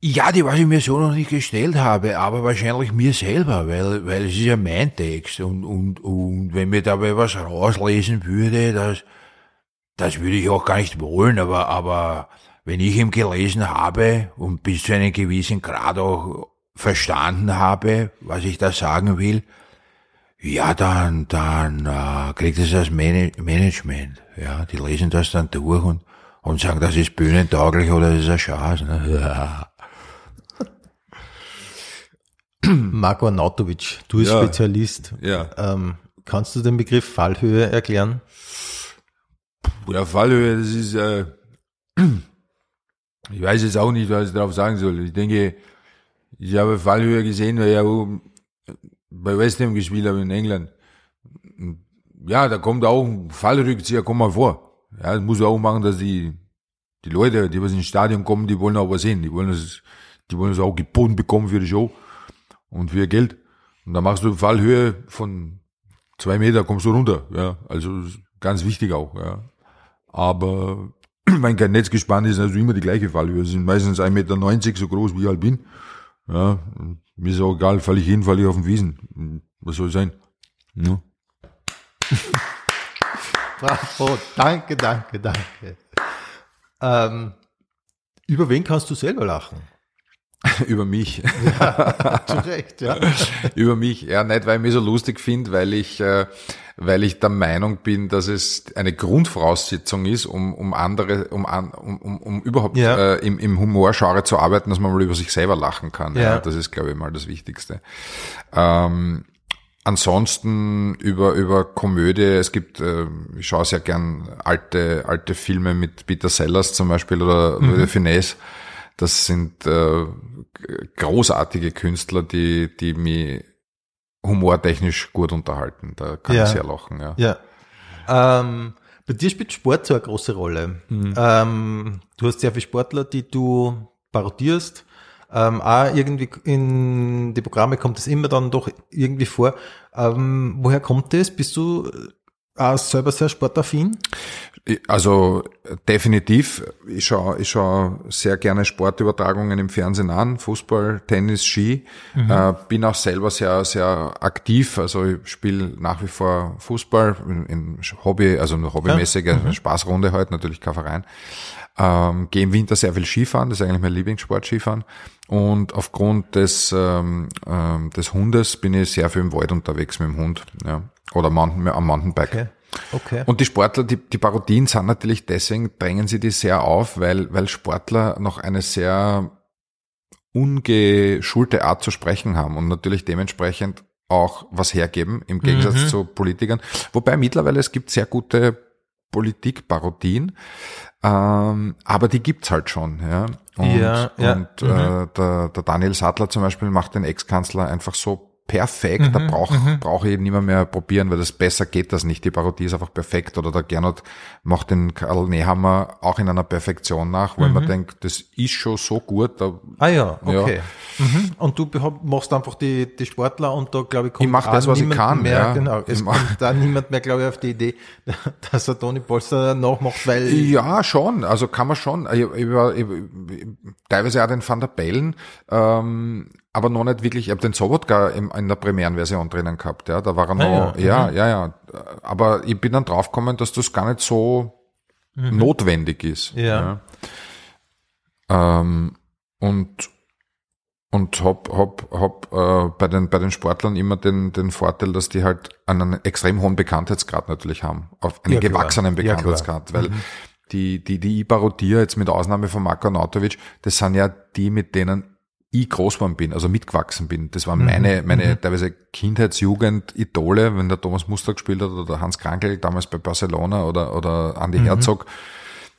Ja, die was ich mir so noch nicht gestellt habe, aber wahrscheinlich mir selber, weil, weil es ist ja mein Text und, und, und wenn mir dabei was rauslesen würde, das, das würde ich auch gar nicht wollen, aber, aber wenn ich ihn gelesen habe und bis zu einem gewissen Grad auch verstanden habe, was ich da sagen will, ja, dann, dann äh, kriegt es das Man Management. Ja, die lesen das dann durch und, und sagen, das ist bühnentauglich oder das ist ein Schatz. Ne? Ja. Marco Arnautovic, du bist Ja. Spezialist. Ja. Ähm, kannst du den Begriff Fallhöhe erklären? Ja, Fallhöhe, das ist, äh, ich weiß jetzt auch nicht, was ich darauf sagen soll. Ich denke, ich habe Fallhöhe gesehen, weil ich auch bei West Ham gespielt habe in England. Ja, da kommt auch ein Fallrückzieher, kommt mal vor. Ja, das muss auch machen, dass die, die Leute, die was ins Stadion kommen, die wollen auch was sehen. Die wollen das, die wollen das auch geboten bekommen für die Show und für ihr Geld. Und da machst du Fallhöhe von zwei Meter, kommst du runter. Ja, also ganz wichtig auch. Ja. Aber kein Netz gespannt ist also immer die gleiche Fallhöhe. Es sind meistens 1,90 Meter so groß, wie ich halt bin. Ja, mir ist auch egal, fall ich hin, fall ich auf den Wiesen. Was soll sein? Ja. Bravo, danke, danke, danke. Ähm, über wen kannst du selber lachen? Über mich. Zu Recht, ja. Über mich. Ja, nicht, weil ich mich so lustig finde, weil ich, äh, weil ich der Meinung bin, dass es eine Grundvoraussetzung ist, um, um andere, um, um, um, um überhaupt Ja. äh, im, im Humorgenre zu arbeiten, dass man mal über sich selber lachen kann. Ja. Ja. das ist, glaube ich, mal das Wichtigste. Ähm, ansonsten über, über Komödie, es gibt, äh, ich schaue sehr gern alte, alte Filme mit Peter Sellers zum Beispiel oder mhm. Finesse. Das sind äh, großartige Künstler, die, die mich humortechnisch gut unterhalten. Da kann Ja. ich sehr lachen, ja. Ja. Ähm, bei dir spielt Sport so eine große Rolle. Ähm, du hast sehr viele Sportler, die du parodierst. Ähm, auch irgendwie in die Programme kommt es immer dann doch irgendwie vor. Ähm, woher kommt das? Bist du auch selber sehr sportaffin? Also definitiv. Ich schaue ich schau sehr gerne Sportübertragungen im Fernsehen an, Fußball, Tennis, Ski. Äh, bin auch selber sehr sehr aktiv. Also ich spiele nach wie vor Fußball in, Hobby, also nur hobbymäßig, also Spaßrunde halt, natürlich kein Verein. Ähm, Gehe im Winter sehr viel Skifahren, das ist eigentlich mein Lieblingssport, Skifahren. Und aufgrund des, ähm, ähm, des Hundes bin ich sehr viel im Wald unterwegs mit dem Hund. Ja. Oder Mountain, am Mountainbike. Okay. Okay. Und die Sportler, die, die Parodien sind natürlich deswegen, drängen sie die sehr auf, weil, weil Sportler noch eine sehr ungeschulte Art zu sprechen haben und natürlich dementsprechend auch was hergeben, im Gegensatz zu Politikern. Wobei mittlerweile es gibt sehr gute Politikparodien, ähm, aber die gibt's halt schon, ja. Und, Ja, ja. und äh, der, der Daniel Sattler zum Beispiel macht den Ex-Kanzler einfach so perfekt, da brauch, brauche ich nicht mehr, mehr probieren, weil das besser geht das nicht. Die Parodie ist einfach perfekt. Oder der Gernot macht den Karl Nehammer auch in einer Perfektion nach, weil man denkt, das ist schon so gut. Da, Ah ja, okay. Mhm. Und du machst einfach die, die Sportler und da glaube ich kommt Ich mach das, was ich niemand kann, Mehr, ja. Genau, es Ich kommt da niemand mehr, glaube ich, auf die Idee, dass er Toni Polster nachmacht, weil Ja, schon. Also kann man schon. Ich, ich, ich, teilweise auch den Van der Bellen, ähm, aber noch nicht wirklich. Ich habe den Sobotka im, in der Premierenversion drinnen gehabt. Ja, da war er noch. ja, ja, ja, ja, Aber ich bin dann draufgekommen, dass das gar nicht so notwendig ist. Ja. Ja. Ähm, und und hab, hab, hab äh, bei, den, bei den Sportlern immer den, den Vorteil, dass die halt einen extrem hohen Bekanntheitsgrad natürlich haben. Auf einen Ja, gewachsenen Ja, klar. Bekanntheitsgrad. weil die, die, die ich parodiere, jetzt mit Ausnahme von Marko Nautovic, das sind ja die, mit denen ich groß geworden bin, also mitgewachsen bin. Das waren meine, meine teilweise Kindheits-, Jugend, Idole, wenn der Thomas Muster gespielt hat oder der Hans Krankel damals bei Barcelona oder, oder Andi Herzog,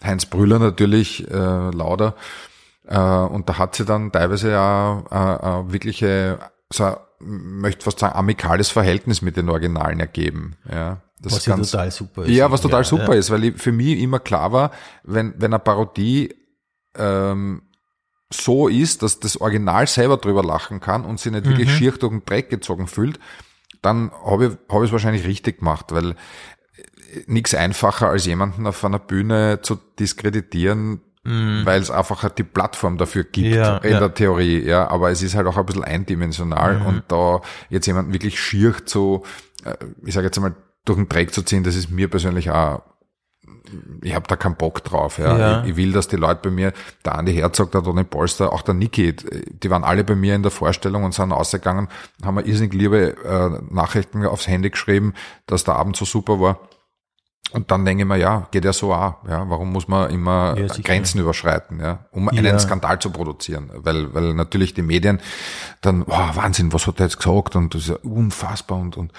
Heinz Brüller natürlich, äh, Lauder. Äh, und da hat sie dann teilweise ja äh, äh, wirkliche, so, ein, möchte fast sagen, amikales Verhältnis mit den Originalen ergeben. Ja. Das Was ganz, total super ist. Ja, was total Ja, super ja. ist, weil ich, für mich immer klar war, wenn, wenn eine Parodie ähm, so ist, dass das Original selber drüber lachen kann und sie nicht wirklich Mhm. schier durch den Dreck gezogen fühlt, dann habe ich, hab es wahrscheinlich richtig gemacht, weil nichts einfacher als jemanden auf einer Bühne zu diskreditieren, weil es einfach die Plattform dafür gibt Mhm. Ja, in ja. der Theorie, ja, aber es ist halt auch ein bisschen eindimensional Mhm. und da jetzt jemanden wirklich schier zu, äh, ich sage jetzt einmal, durch den Dreck zu ziehen, das ist mir persönlich auch ich habe da keinen Bock drauf. Ja. Ja. Ich, ich will, dass die Leute bei mir, der Andi Herzog, der Toni Polster, auch der Niki, die waren alle bei mir in der Vorstellung und sind ausgegangen, haben mir irrsinnig liebe äh, Nachrichten aufs Handy geschrieben, dass der Abend so super war. Und dann denke ich mir, ja, geht ja so auch. Ja, warum muss man immer Ja. Grenzen überschreiten, ja, um einen Ja. Skandal zu produzieren? Weil, weil natürlich die Medien dann, wow, Wahnsinn, was hat er jetzt gesagt? Und das ist ja unfassbar und, und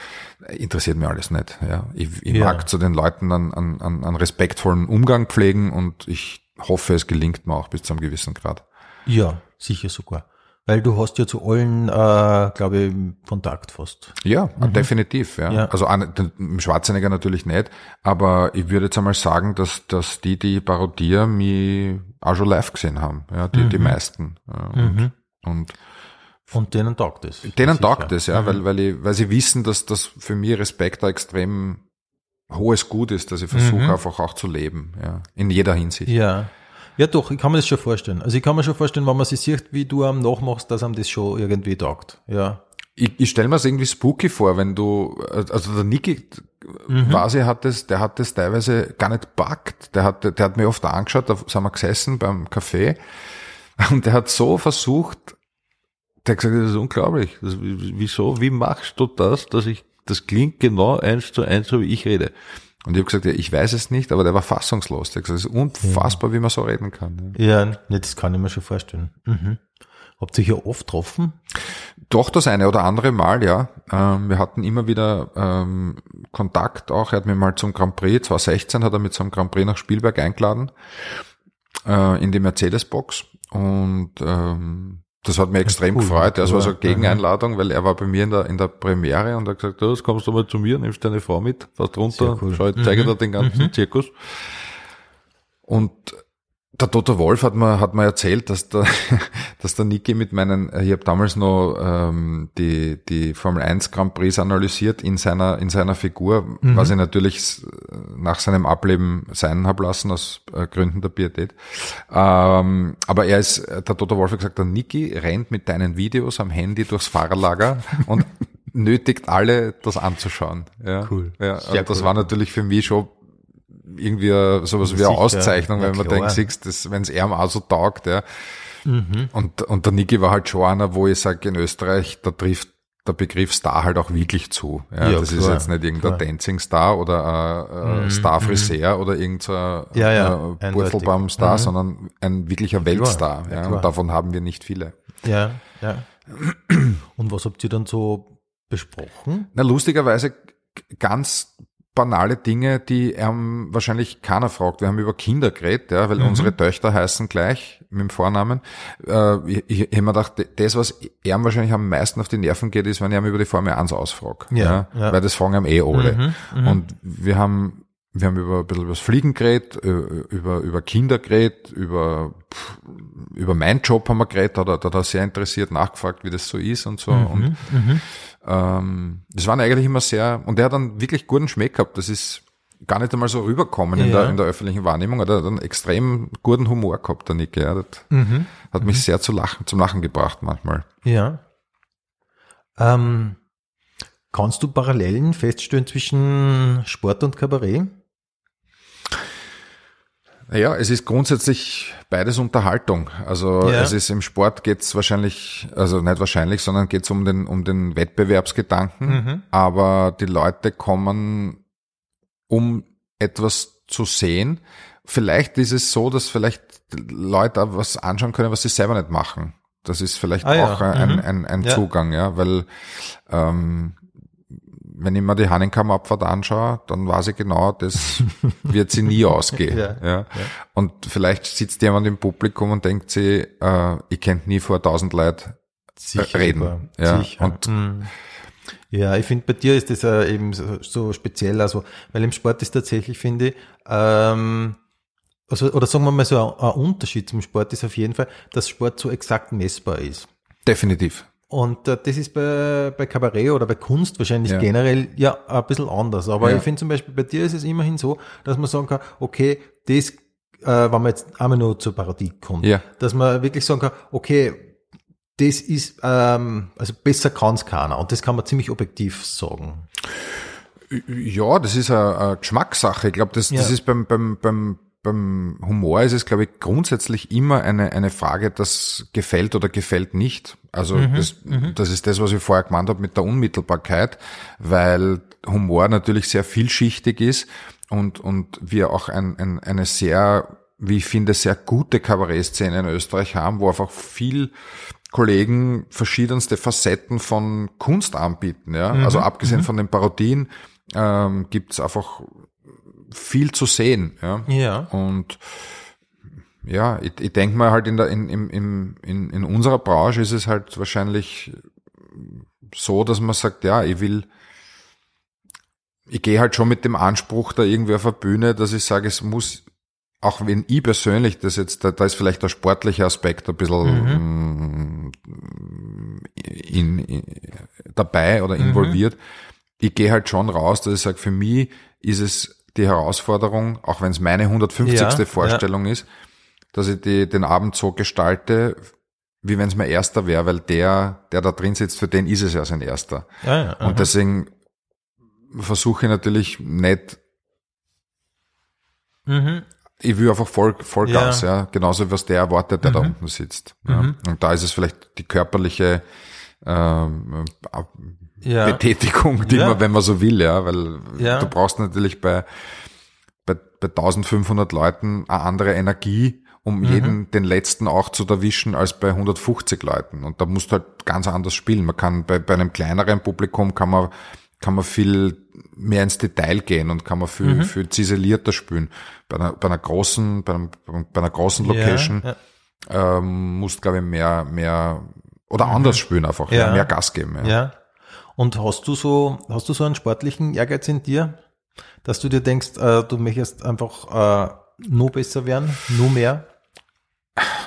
interessiert mir alles nicht. Ja, ich, ich Ja. mag zu den Leuten einen, einen, einen einen respektvollen Umgang pflegen und ich hoffe, es gelingt mir auch bis zu einem gewissen Grad. Ja, sicher sogar. Weil du hast ja zu allen, äh, glaube ich, Kontakt fast. Ja, definitiv. Ja. Mhm. Ja. Also im Schwarzenegger natürlich nicht, aber ich würde jetzt einmal sagen, dass, dass die, die parodieren, mich auch schon live gesehen haben. Ja, die, Mhm. die meisten. Ja, und, und Und denen taugt es. denen taugt es, ja, Mhm. weil, weil, ich, weil sie wissen, dass das für mich Respekt ein extrem hohes Gut ist, dass ich versuche Mhm. einfach auch zu leben, ja, in jeder Hinsicht. Ja. Ja, doch, ich kann mir das schon vorstellen. Also ich kann mir schon vorstellen, wenn man sich sieht, wie du am nachmachst, dass einem das schon irgendwie taugt. Ja. Ich, ich stelle mir es irgendwie spooky vor, wenn du, also der Niki quasi hat das, der hat das teilweise gar nicht packt. Der hat, der hat mir oft angeschaut, da sind wir gesessen beim Café und der hat so versucht, der hat gesagt, das ist unglaublich. Das, wieso, wie machst du das, dass ich, das klingt genau eins zu eins, so wie ich rede. Und ich habe gesagt, ja, ich weiß es nicht, aber der war fassungslos. Der hat gesagt, es ist unfassbar, wie man so reden kann. Ja. Ja, nee, das kann ich mir schon vorstellen. Mhm. Habt ihr ja oft getroffen? Doch das eine oder andere Mal, ja. Ähm, wir hatten immer wieder ähm, Kontakt auch. Er hat mir mal zum Grand Prix, 2016 hat er mit zum Grand Prix nach Spielberg eingeladen, äh, in die Mercedes-Box. Und ähm, das hat mir extrem cool, gefreut. Das war so eine. Gegeneinladung, weil er war bei mir in der, in der Premiere und hat gesagt, du, jetzt kommst du mal zu mir, nimmst deine Frau mit, fährst runter, cool. schau, ich zeige Mhm. dir den ganzen Zirkus. Und der Toto Wolf hat mir, hat mir erzählt, dass der, dass der Niki mit meinen, ich habe damals noch ähm, die, die Formel 1 Grand Prix analysiert in seiner, in seiner Figur, was ich natürlich nach seinem Ableben sein habe lassen, aus äh, Gründen der Pietät. Ähm, aber er ist, der Toto Wolf hat gesagt, der Niki rennt mit deinen Videos am Handy durchs Fahrerlager und nötigt alle, das anzuschauen. Ja, Cool. Ja, Sehr das cool. war natürlich für mich schon irgendwie äh, sowas wie eine. Auszeichnung, Ja, wenn man klar. denkt, siehst, das, wenn es ihm auch so taugt, ja. Mhm. Und, und der Niki war halt schon einer, wo ich sage, in Österreich, da trifft der Begriff Star halt auch wirklich zu. Ja, Ja, das ist klar, jetzt nicht irgendein klar. Mhm, Dancing Star oder ein äh, Star Friseur oder irgendein Ja, ja, äh, Star, Mhm. sondern ein wirklicher Weltstar. Ja, Ja, klar. und davon haben wir nicht viele. Ja, ja. Und was habt ihr dann so besprochen? Na, lustigerweise ganz banale Dinge, die ähm, wahrscheinlich keiner fragt. Wir haben über Kinder geredet, ja, weil unsere Töchter heißen gleich mit dem Vornamen. Äh, ich ich, ich hab mir gedacht, das, was ihm wahrscheinlich am meisten auf die Nerven geht, ist, wenn ich ihn über die Formel 1 ausfrage. Ja, ja. Weil das fragen ihm eh alle. Und wir haben wir haben über ein bisschen über das Fliegen geredet, über, über Kinder geredet, über, über meinen Job haben wir geredet, da hat er, hat er sehr interessiert nachgefragt, wie das so ist und so. Und ähm, das waren eigentlich immer sehr, und er hat dann wirklich guten Schmeck gehabt. Das ist gar nicht einmal so rüberkommen in, Ja. der, in der öffentlichen Wahrnehmung. Er hat einen extrem guten Humor gehabt, der Nick. Ja. Das Mhm. hat mich sehr zu lachen, zum Lachen gebracht manchmal. Ja. Ähm, kannst du Parallelen feststellen zwischen Sport und Kabarett? Ja, es ist grundsätzlich beides Unterhaltung. Also Ja. es ist im Sport geht's wahrscheinlich, also nicht wahrscheinlich, sondern geht's um den um den Wettbewerbsgedanken. Mhm. Aber die Leute kommen, um etwas zu sehen. Vielleicht ist es so, dass vielleicht Leute was anschauen können, was sie selber nicht machen. Das ist vielleicht Ah ja. auch ein, Mhm. ein, ein Ja. Zugang, ja, weil ähm, wenn ich mir die Hahnenkammabfahrt anschaue, dann weiß ich genau, das wird sie nie ausgehen. Ja, ja. Und vielleicht sitzt jemand im Publikum und denkt sich, äh, ich könnte nie vor tausend Leuten Sicher reden. Ja, Sicher. und- Mhm. Ja, ich finde, bei dir ist das äh, eben so, so speziell, also, weil im Sport ist tatsächlich, finde ich, ähm, also, oder sagen wir mal so, ein, ein Unterschied zum Sport ist auf jeden Fall, dass Sport so exakt messbar ist. Definitiv. Und äh, das ist bei, bei Kabarett oder bei Kunst wahrscheinlich Ja. generell ja ein bisschen anders. Aber Ja. ich finde zum Beispiel bei dir ist es immerhin so, dass man sagen kann, okay, das, äh, wenn man jetzt einmal nur zur Parodie kommt, Ja. dass man wirklich sagen kann, okay, das ist, ähm, also besser kann es keiner. Und das kann man ziemlich objektiv sagen. Ja, das ist eine, eine Geschmackssache. Ich glaube, das, das ist beim, beim, beim, beim Humor ist es, glaube ich, grundsätzlich immer eine, eine Frage, das gefällt oder gefällt nicht. Also das, das ist das, was ich vorher gemeint habe mit der Unmittelbarkeit, weil Humor natürlich sehr vielschichtig ist und, und wir auch ein, ein, eine sehr, wie ich finde, sehr gute Kabarettszene in Österreich haben, wo einfach viel Kollegen verschiedenste Facetten von Kunst anbieten. Ja? Also abgesehen von den Parodien ähm, gibt's einfach viel zu sehen. Ja? Ja. Und ja, ich, ich denke mal halt in, der, in, in, in, in, unserer Branche ist es halt wahrscheinlich so, dass man sagt, ja, ich will, ich gehe halt schon mit dem Anspruch da irgendwie auf eine Bühne, dass ich sage, es muss, auch wenn ich persönlich das jetzt, da, da ist vielleicht der sportliche Aspekt ein bisschen mm, in, in, dabei oder involviert. Ich gehe halt schon raus, dass ich sage, für mich ist es die Herausforderung, auch wenn es meine 150. Ja, ja. Vorstellung ist, dass ich die, den Abend so gestalte, wie wenn es mein erster wäre, weil der, der da drin sitzt, für den ist es ja sein erster. Ja, ja. Und deswegen versuche ich natürlich nicht, Mhm. ich will einfach voll, Vollgas, ja. Ja. Mhm. genauso was der erwartet, der da unten sitzt. Ja. Und da ist es vielleicht die körperliche ähm. Betätigung, die man, wenn man so will, ja, weil du brauchst natürlich bei, bei, bei 1500 Leuten eine andere Energie, um Mhm. jeden, den letzten auch zu erwischen, als bei 150 Leuten. Und da musst du halt ganz anders spielen. Man kann bei, bei einem kleineren Publikum kann man, kann man viel mehr ins Detail gehen und kann man viel, Mhm. viel ziselierter spielen. Bei einer, bei einer großen, bei, einem, bei einer großen Location Ja, ja. ähm, musst, glaube ich, mehr, mehr oder anders spielen einfach, ja. Mehr Gas geben. Ja. Ja. Und hast du so, hast du so einen sportlichen Ehrgeiz in dir, dass du dir denkst, äh, du möchtest einfach äh, nur besser werden, nur mehr?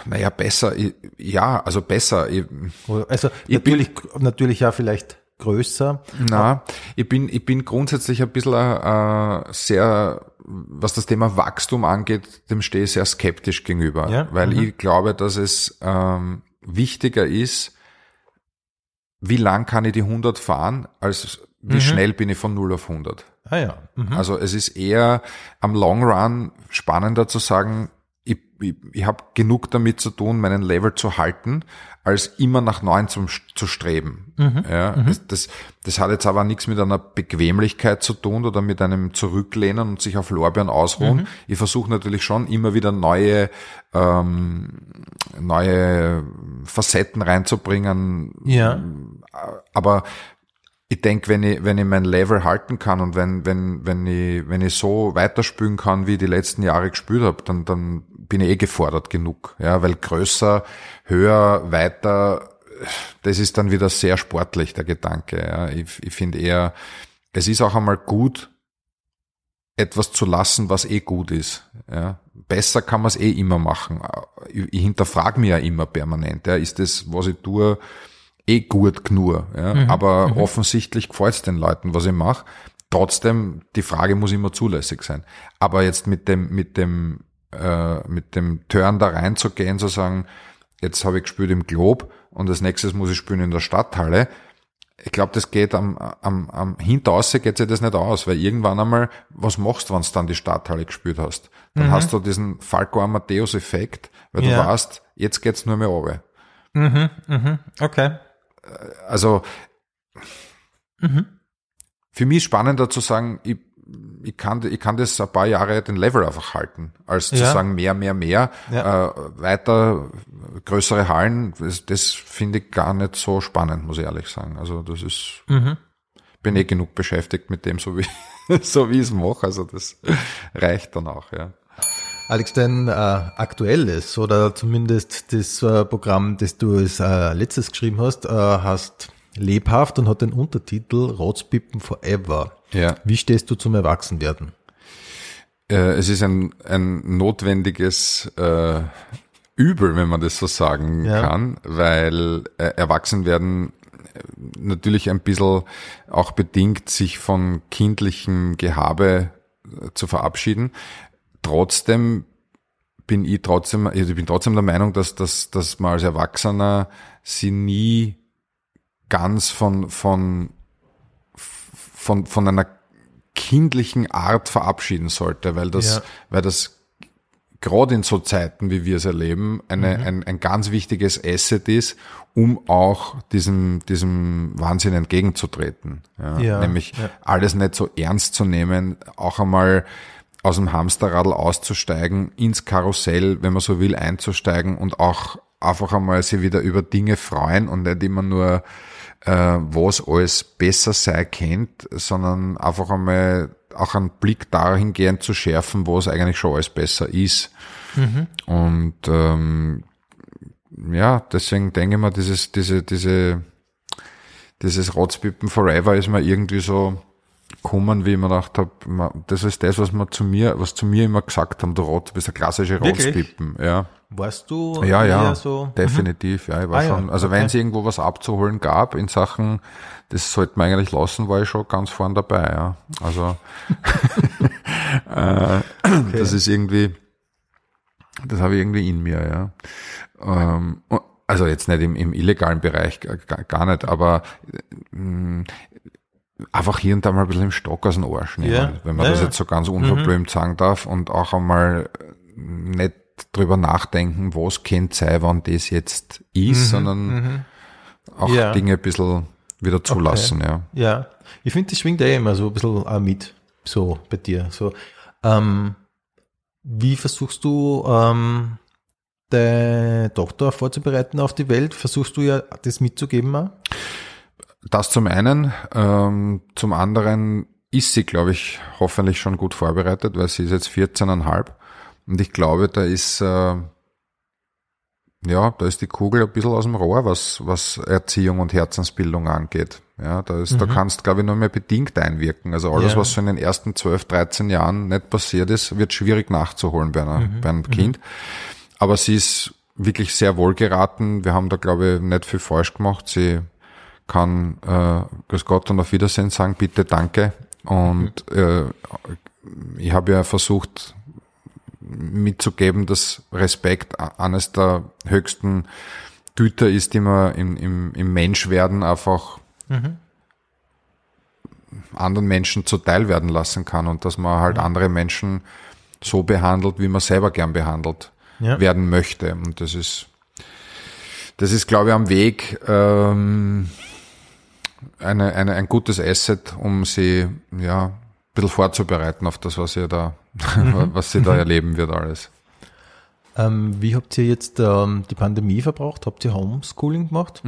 Naja, besser, ja, also besser. Also Ich bin- natürlich, natürlich ja vielleicht größer. na, ich bin, ich bin grundsätzlich ein bisschen äh, sehr, was das Thema Wachstum angeht, dem stehe ich sehr skeptisch gegenüber, Ja, weil mhm. ich glaube, dass es ähm, wichtiger ist, wie lang kann ich die 100 fahren, als wie Mhm. schnell bin ich von 0 auf 100. Ah ja. Mhm. Also es ist eher am Long Run spannender zu sagen, ich, ich, habe genug damit zu tun, meinen Level zu halten, als immer nach neun zum, zu streben. Ja, Das, das, das hat jetzt aber nichts mit einer Bequemlichkeit zu tun oder mit einem Zurücklehnen und sich auf Lorbeeren ausruhen. Ich versuche natürlich schon immer wieder neue, ähm, neue Facetten reinzubringen, Ja. aber ich denke, wenn ich, wenn ich mein Level halten kann und wenn, wenn, wenn ich, wenn ich so weiterspülen kann, wie ich die letzten Jahre gespielt habe, dann, dann bin ich eh gefordert genug. Ja, weil größer, höher, weiter, das ist dann wieder sehr sportlich, der Gedanke. Ja. Ich, ich finde eher, es ist auch einmal gut, etwas zu lassen, was eh gut ist. Ja. Besser kann man es eh immer machen. Ich, ich hinterfrage mich ja immer permanent. Ja. Ist das, was ich tue, eh gut genug. Ja? Aber offensichtlich gefällt es den Leuten, was ich mache. Trotzdem, die Frage muss immer zulässig sein. Aber jetzt mit dem, mit dem, äh, mit dem Turn da reinzugehen, zu sagen, jetzt habe ich gespielt im Glob und als nächstes muss ich spielen in der Stadthalle. Ich glaube, das geht am, am, am Hinterausse geht sich das nicht aus, weil irgendwann einmal, was machst du, wenn du dann die Stadthalle gespielt hast? Dann hast du diesen Falco Amadeus-Effekt, weil Ja. du weißt, jetzt geht's nur mehr runter. Okay. Also für mich ist spannender zu sagen, ich, ich, kann, ich kann das ein paar Jahre den Level einfach halten, als zu Ja. sagen mehr, mehr, mehr, Ja. äh, weiter, größere Hallen, das, das finde ich gar nicht so spannend, muss ich ehrlich sagen. Also das ist, Mhm. bin eh genug beschäftigt mit dem, so wie, so wie ich es mache, also das reicht dann auch, ja. Alex, dein äh, aktuelles oder zumindest das äh, Programm, das du als äh, letztes geschrieben hast, äh, hast lebhaft und hat den Untertitel Rotzpippen Forever. Ja. Wie stehst du zum Erwachsenwerden? Äh, es ist ein, ein notwendiges äh, Übel, wenn man das so sagen Ja. kann, weil äh, Erwachsenwerden äh, natürlich ein bisschen auch bedingt, sich von kindlichem Gehabe äh, zu verabschieden. Trotzdem bin ich trotzdem, also ich bin trotzdem der Meinung, dass, dass, dass man als Erwachsener sie nie ganz von, von, von, von einer kindlichen Art verabschieden sollte, weil das, Ja. weil das gerade in so Zeiten, wie wir es erleben, eine, ein, ein ganz wichtiges Asset ist, um auch diesem, diesem Wahnsinn entgegenzutreten. Ja, Ja, nämlich ja. alles nicht so ernst zu nehmen, auch einmal aus dem Hamsterradl auszusteigen, ins Karussell, wenn man so will, einzusteigen und auch einfach einmal sich wieder über Dinge freuen und nicht immer nur äh, was alles besser sei kennt, sondern einfach einmal auch einen Blick dahingehend zu schärfen, wo es eigentlich schon alles besser ist. Und ähm, ja, deswegen denke ich mir, dieses, diese, diese, dieses Rotzpippen Forever ist mir irgendwie so kommen, wie ich mir gedacht habe, das ist das, was man zu mir, was zu mir immer gesagt haben, du Rot, du bist der klassische? Rotzpippen. Ja. Warst du Ja, ja, so? definitiv. Ja, ich war Ah, ja, schon, also okay. wenn es irgendwo was abzuholen gab in Sachen, das sollte man eigentlich lassen, war ich schon ganz vorn dabei, ja. Also äh, das ist irgendwie, das habe ich irgendwie in mir, ja. Ähm, also jetzt nicht im, im illegalen Bereich, gar, nicht, aber ähm, einfach hier und da mal ein bisschen im Stock aus dem Arsch nehmen, Ja. wenn man Ja, das. Mhm. jetzt so ganz unverblümt sagen darf und auch einmal nicht drüber nachdenken, was könnte sein, wann das jetzt ist, sondern auch Mhm. Ja. Dinge ein bisschen wieder zulassen, ja. Ja, ich finde, das schwingt eh immer so ein bisschen auch mit, so bei dir. So, ähm, wie versuchst du, ähm, deine Tochter vorzubereiten auf die Welt? Versuchst du ja das mitzugeben auch? Das zum einen, ähm, zum anderen ist sie, glaube ich, hoffentlich schon gut vorbereitet, weil sie ist jetzt 14,5 und ich glaube, da ist, äh, ja, da ist die Kugel ein bisschen aus dem Rohr, was, was Erziehung und Herzensbildung angeht. Ja, da ist, da kannst, glaube ich, nur mehr bedingt einwirken. Also alles, Mhm. Ja. was so in den ersten 12, 13 Jahren nicht passiert ist, wird schwierig nachzuholen bei, einer, Mhm. bei einem Kind. Aber sie ist wirklich sehr wohl geraten. Wir haben da, glaube ich, nicht viel falsch gemacht. Sie kann äh, Grüß Gott und auf Wiedersehen sagen, bitte, danke. Und äh, ich habe ja versucht mitzugeben, dass Respekt eines der höchsten Güter ist, die man im, im, im Menschwerden einfach anderen Menschen zuteil werden lassen kann und dass man halt andere Menschen so behandelt, wie man selber gern behandelt Ja. werden möchte. Und das ist, das ist, glaube ich, am Weg ähm, eine, eine, ein gutes Asset, um sie ja ein bisschen vorzubereiten auf das, was sie da, was sie da erleben wird alles. Ähm, wie habt ihr jetzt ähm, die Pandemie verbraucht? Habt ihr Homeschooling gemacht?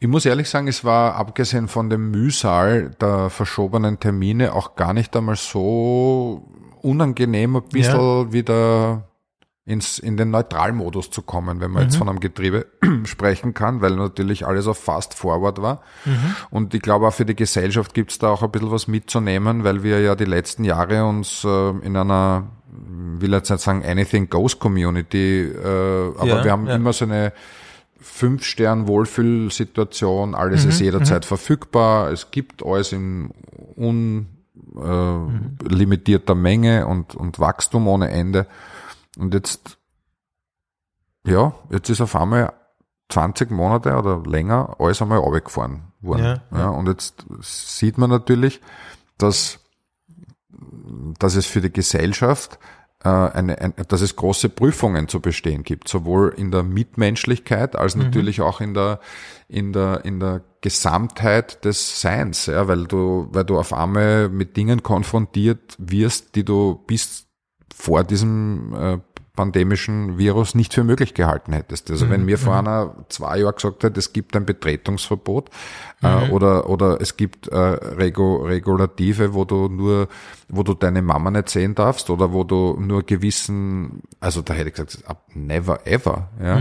Ich muss ehrlich sagen, es war abgesehen von dem Mühsal der verschobenen Termine auch gar nicht einmal so unangenehm, ein bisschen wieder ins, in den Neutralmodus zu kommen, wenn man jetzt von einem Getriebe sprechen kann, weil natürlich alles auf Fast Forward war. Und ich glaube auch für die Gesellschaft gibt es da auch ein bisschen was mitzunehmen, weil wir ja die letzten Jahre uns äh, in einer, will jetzt nicht sagen Anything Goes Community, äh, aber Ja, wir haben ja. immer so eine fünf Stern Wohlfühlsituation, alles ist jederzeit verfügbar, es gibt alles in unlimitierter Menge und, und Wachstum ohne Ende. Und jetzt, ja, jetzt ist auf einmal 20 Monate oder länger alles einmal runtergefahren worden. Ja, Ja, und jetzt sieht man natürlich, dass, dass es für die Gesellschaft äh, eine, ein, dass es große Prüfungen zu bestehen gibt, sowohl in der Mitmenschlichkeit als natürlich auch in der in der in der Gesamtheit des Seins, ja, weil du weil du auf einmal mit Dingen konfrontiert wirst, die du bis vor diesem äh, pandemischen Virus nicht für möglich gehalten hättest. Also wenn mir vor einer zwei Jahren gesagt hat, es gibt ein Betretungsverbot äh, oder oder es gibt äh, Regu Regulative, wo du nur, wo du deine Mama nicht sehen darfst oder wo du nur gewissen, also da hätte ich gesagt, never ever, ja.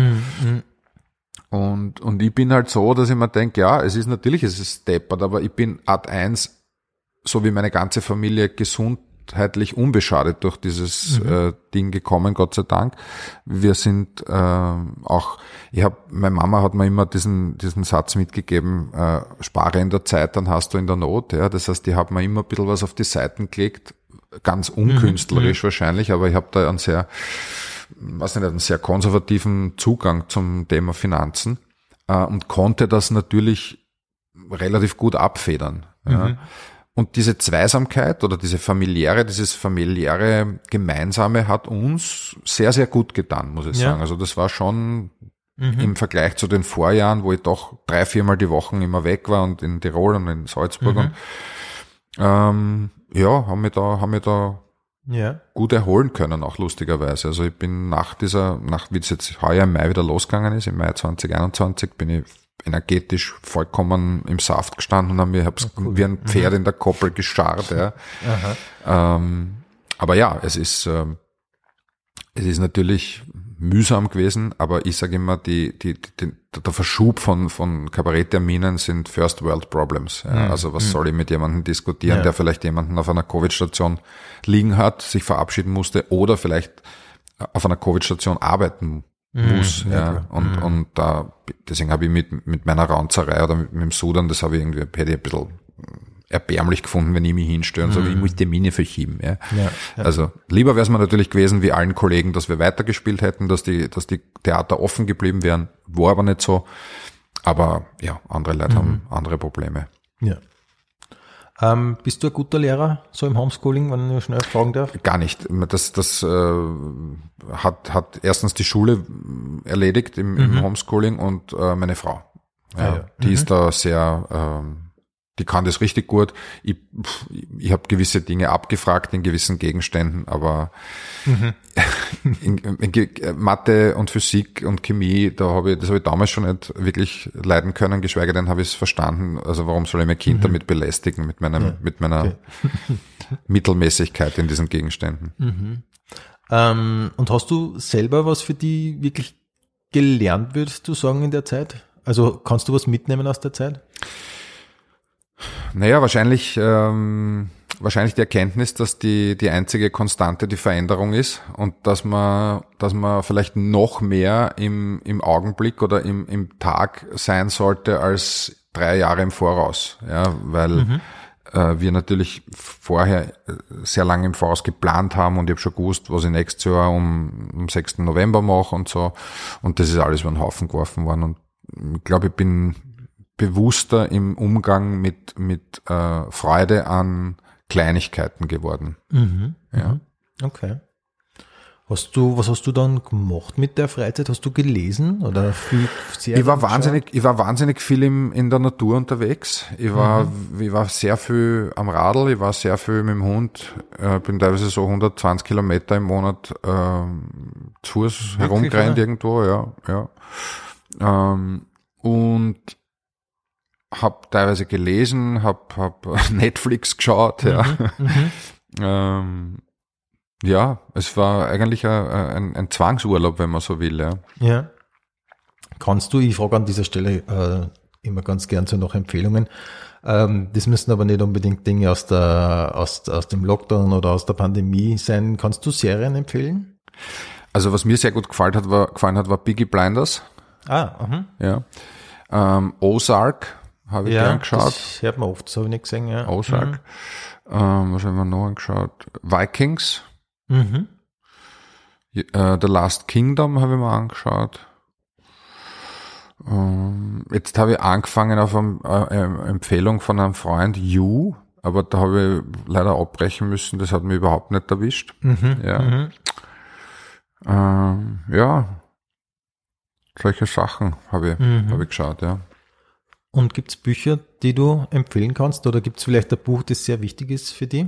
Und, und ich bin halt so, dass ich mir denke, ja, es ist natürlich, es ist steppert, aber ich bin Art 1, so wie meine ganze Familie gesundheitlich unbeschadet durch dieses Mhm. äh, Ding gekommen, Gott sei Dank. Wir sind äh, auch, ich habe, meine Mama hat mir immer diesen, diesen Satz mitgegeben, äh, spare in der Zeit, dann hast du in der Not. Ja. Das heißt, die hat mir immer ein bisschen was auf die Seiten gelegt, ganz Mhm. unkünstlerisch wahrscheinlich, aber ich habe da einen sehr, weiß nicht, einen sehr konservativen Zugang zum Thema Finanzen äh, und konnte das natürlich relativ gut abfedern. Ja. Und diese Zweisamkeit oder diese familiäre, dieses familiäre Gemeinsame hat uns sehr, sehr gut getan, muss ich Ja. sagen. Also das war schon im Vergleich zu den Vorjahren, wo ich doch drei, viermal die Wochen immer weg war und in Tirol und in Salzburg und ähm, ja, haben wir da, haben wir da Ja. gut erholen können, auch lustigerweise. Also ich bin nach dieser, nach wie es jetzt heuer im Mai wieder losgegangen ist, im Mai 2021, bin ich energetisch vollkommen im Saft gestanden und habe mir hab's wie ein Pferd in der Koppel gescharrt. Ja. Ähm, aber ja, es ist, ähm, es ist natürlich mühsam gewesen, aber ich sage immer, die, die, die, der Verschub von, von Kabarettterminen sind First World Problems. Ja. Also was soll ich mit jemandem diskutieren, Ja. der vielleicht jemanden auf einer Covid-Station liegen hat, sich verabschieden musste oder vielleicht auf einer Covid-Station arbeiten muss. ja, ja, klar. Und, und da, deswegen habe ich mit, mit meiner Raunzerei oder mit, mit dem Sudan, das habe ich irgendwie, hätte ich ein bisschen erbärmlich gefunden, wenn ich mich hinstelle und sage, ich muss Termine verschieben. Ja. Ja, ja. Also lieber wäre es mir natürlich gewesen, wie allen Kollegen, dass wir weitergespielt hätten, dass die, dass die Theater offen geblieben wären. War aber nicht so. Aber ja, andere Leute haben andere Probleme. ja. Ähm, bist du ein guter Lehrer, so im Homeschooling, wenn ich schnell fragen darf? Gar nicht. Das, das äh, hat, hat erstens die Schule erledigt im, im Homeschooling und äh, meine Frau. Ja, Ah, ja. Die ist da sehr, ähm, die kann das richtig gut. Ich, ich habe gewisse Dinge abgefragt in gewissen Gegenständen, aber in, in, Ge- Mathe und Physik und Chemie, da habe ich, das habe ich damals schon nicht wirklich leiden können, geschweige denn habe ich es verstanden. Also warum soll ich mein Kind damit belästigen, mit meinem, mit meiner okay. Mittelmäßigkeit in diesen Gegenständen? Ähm, und hast du selber was für die wirklich gelernt, würdest du sagen, in der Zeit? Also kannst du was mitnehmen aus der Zeit? Naja, wahrscheinlich, ähm, wahrscheinlich die Erkenntnis, dass die, die einzige Konstante die Veränderung ist und dass man, dass man vielleicht noch mehr im, im Augenblick oder im, im Tag sein sollte als drei Jahre im Voraus. Ja, weil äh, wir natürlich vorher äh, sehr lange im Voraus geplant haben und ich habe schon gewusst, was ich nächstes Jahr um, um 6. November mache und so. Und das ist alles über den Haufen geworfen worden. Und ich glaube, ich bin bewusster im Umgang mit, mit äh, Freude an Kleinigkeiten geworden. Ja. Okay. Hast du, was hast du dann gemacht mit der Freizeit? Hast du gelesen oder viel Serien Ich war wahnsinnig, ich war wahnsinnig viel im, in der Natur unterwegs. Ich war, ich war sehr viel am Radl, ich war sehr viel mit dem Hund, äh, bin teilweise so 120 Kilometer im Monat ähm, zu Fuß herumgerannt irgendwo, ja, ja. Ähm, und habe teilweise gelesen, habe hab Netflix geschaut, ja. ähm, ja, es war eigentlich ein, ein, ein Zwangsurlaub, wenn man so will, ja. Ja. Kannst du, ich frage an dieser Stelle äh, immer ganz gern so nach Empfehlungen. Ähm, das müssen aber nicht unbedingt Dinge aus, der, aus, aus dem Lockdown oder aus der Pandemie sein. Kannst du Serien empfehlen? Also was mir sehr gut gefallen hat, war, gefallen hat, war Biggie Blinders. Ah, aha. Ja. Ähm, Ozark habe ich ja, gern geschaut. das hört man oft, das habe ich nicht gesehen. Ja. Ozark. Ähm, was haben wir noch angeschaut? Vikings. Mhm. Äh, The Last Kingdom habe ich mir angeschaut. Ähm, jetzt habe ich angefangen auf eine äh, Empfehlung von einem Freund, You, aber da habe ich leider abbrechen müssen, das hat mich überhaupt nicht erwischt. Mhm. Ja. Mhm. Ähm, ja, solche Sachen habe ich, Mhm. habe ich geschaut, ja. Und gibt's Bücher, die du empfehlen kannst? Oder gibt's vielleicht ein Buch, das sehr wichtig ist für die?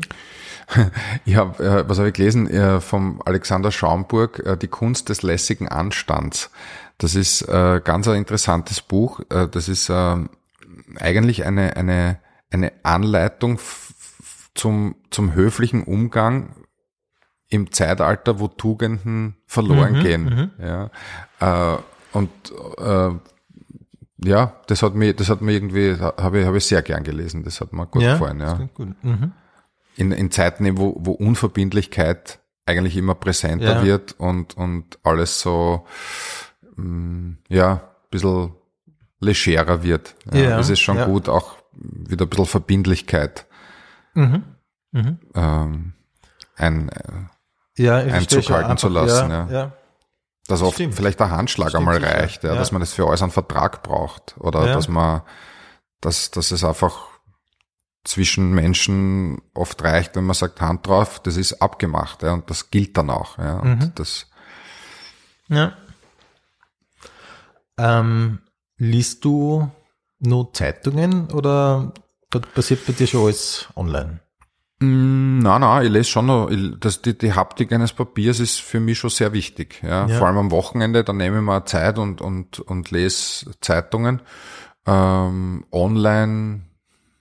Ich habe, äh, was habe ich gelesen? Äh, vom Alexander Schaumburg, äh, Die Kunst des lässigen Anstands. Das ist ganz ein interessantes Buch. Das ist äh, eigentlich eine, eine, eine Anleitung zum, zum höflichen Umgang im Zeitalter, wo Tugenden verloren Mhm, gehen. Ja. Äh, und äh, ja, das hat mir, das hat mir irgendwie, habe ich, habe ich sehr gern gelesen. Das hat mir gut gefallen, das ja. gut. Mhm. In, in Zeiten, wo, wo Unverbindlichkeit eigentlich immer präsenter Ja. wird und, und alles so, mm, ja, ein bisschen legerer wird. Ja, Ja, das ist schon ja. gut, auch wieder ein bisschen Verbindlichkeit Mhm. Mhm. ähm, ein, äh, Ja, ich verstehe Einzug schon halten zu lassen, Ja, ja. ja. Dass oft Stimmt. vielleicht der Handschlag Stimmt einmal reicht, ja, Ja. dass man das für alles einen Vertrag braucht oder Ja. dass man, dass, dass es einfach zwischen Menschen oft reicht, wenn man sagt Hand drauf, das ist abgemacht, ja, und das gilt dann auch, ja, und Mhm. das, Ja. Ähm, liest du nur Zeitungen oder passiert bei dir schon alles online? Mm, Na, na, ich lese schon noch, ich, das, die, die Haptik eines Papiers ist für mich schon sehr wichtig. Ja. Ja. Vor allem am Wochenende, da nehme ich mir Zeit und, und, und lese Zeitungen. Ähm, online,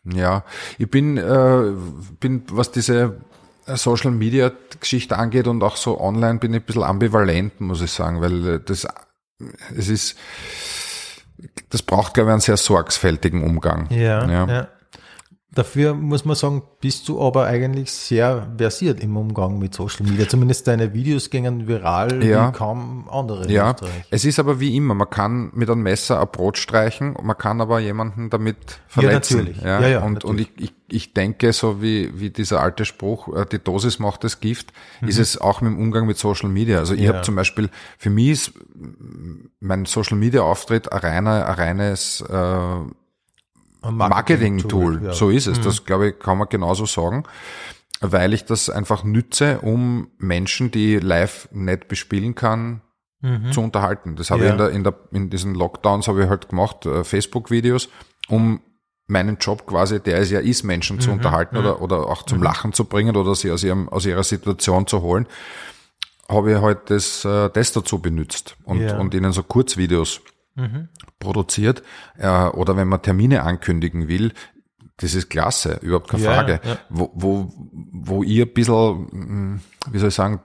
ja. Ich bin, äh, bin, was diese Social Media Geschichte angeht und auch so online bin ich ein bisschen ambivalent, muss ich sagen, weil äh, das, es ist, das braucht, glaube ich, einen sehr sorgfältigen Umgang. Ja, Ja. ja. Dafür muss man sagen, bist du aber eigentlich sehr versiert im Umgang mit Social Media. Zumindest deine Videos gingen viral Ja. wie kaum andere in Ja, es ist aber wie immer, man kann mit einem Messer ein Brot streichen, man kann aber jemanden damit verletzen. natürlich. Ja, ja, und und ich, ich, ich denke, so wie, wie dieser alte Spruch, äh, die Dosis macht das Gift, ist es auch mit dem Umgang mit Social Media. Also ich Mhm. Ja. habe zum Beispiel, für mich ist mein Social Media Auftritt ein, reiner, ein reines äh, Marketing-Tool. ja. So ist es. Das, glaube ich, kann man genauso sagen. Weil ich das einfach nütze, um Menschen, die live nicht bespielen kann, zu unterhalten. Das habe Mhm. Ja. ich in, der, in, der, in diesen Lockdowns habe ich halt gemacht, äh, Facebook-Videos, um meinen Job quasi, der es ja ist, Menschen Mhm. zu unterhalten oder, oder auch zum Lachen zu bringen oder sie aus, ihrem, aus ihrer Situation zu holen, habe ich halt das, äh, das dazu benutzt und, Ja. und ihnen so Kurzvideos produziert. Äh, oder wenn man Termine ankündigen will, das ist klasse, überhaupt keine Ja, Frage. ja. Wo, wo, wo ihr ein bisschen, mm, wie soll ich sagen,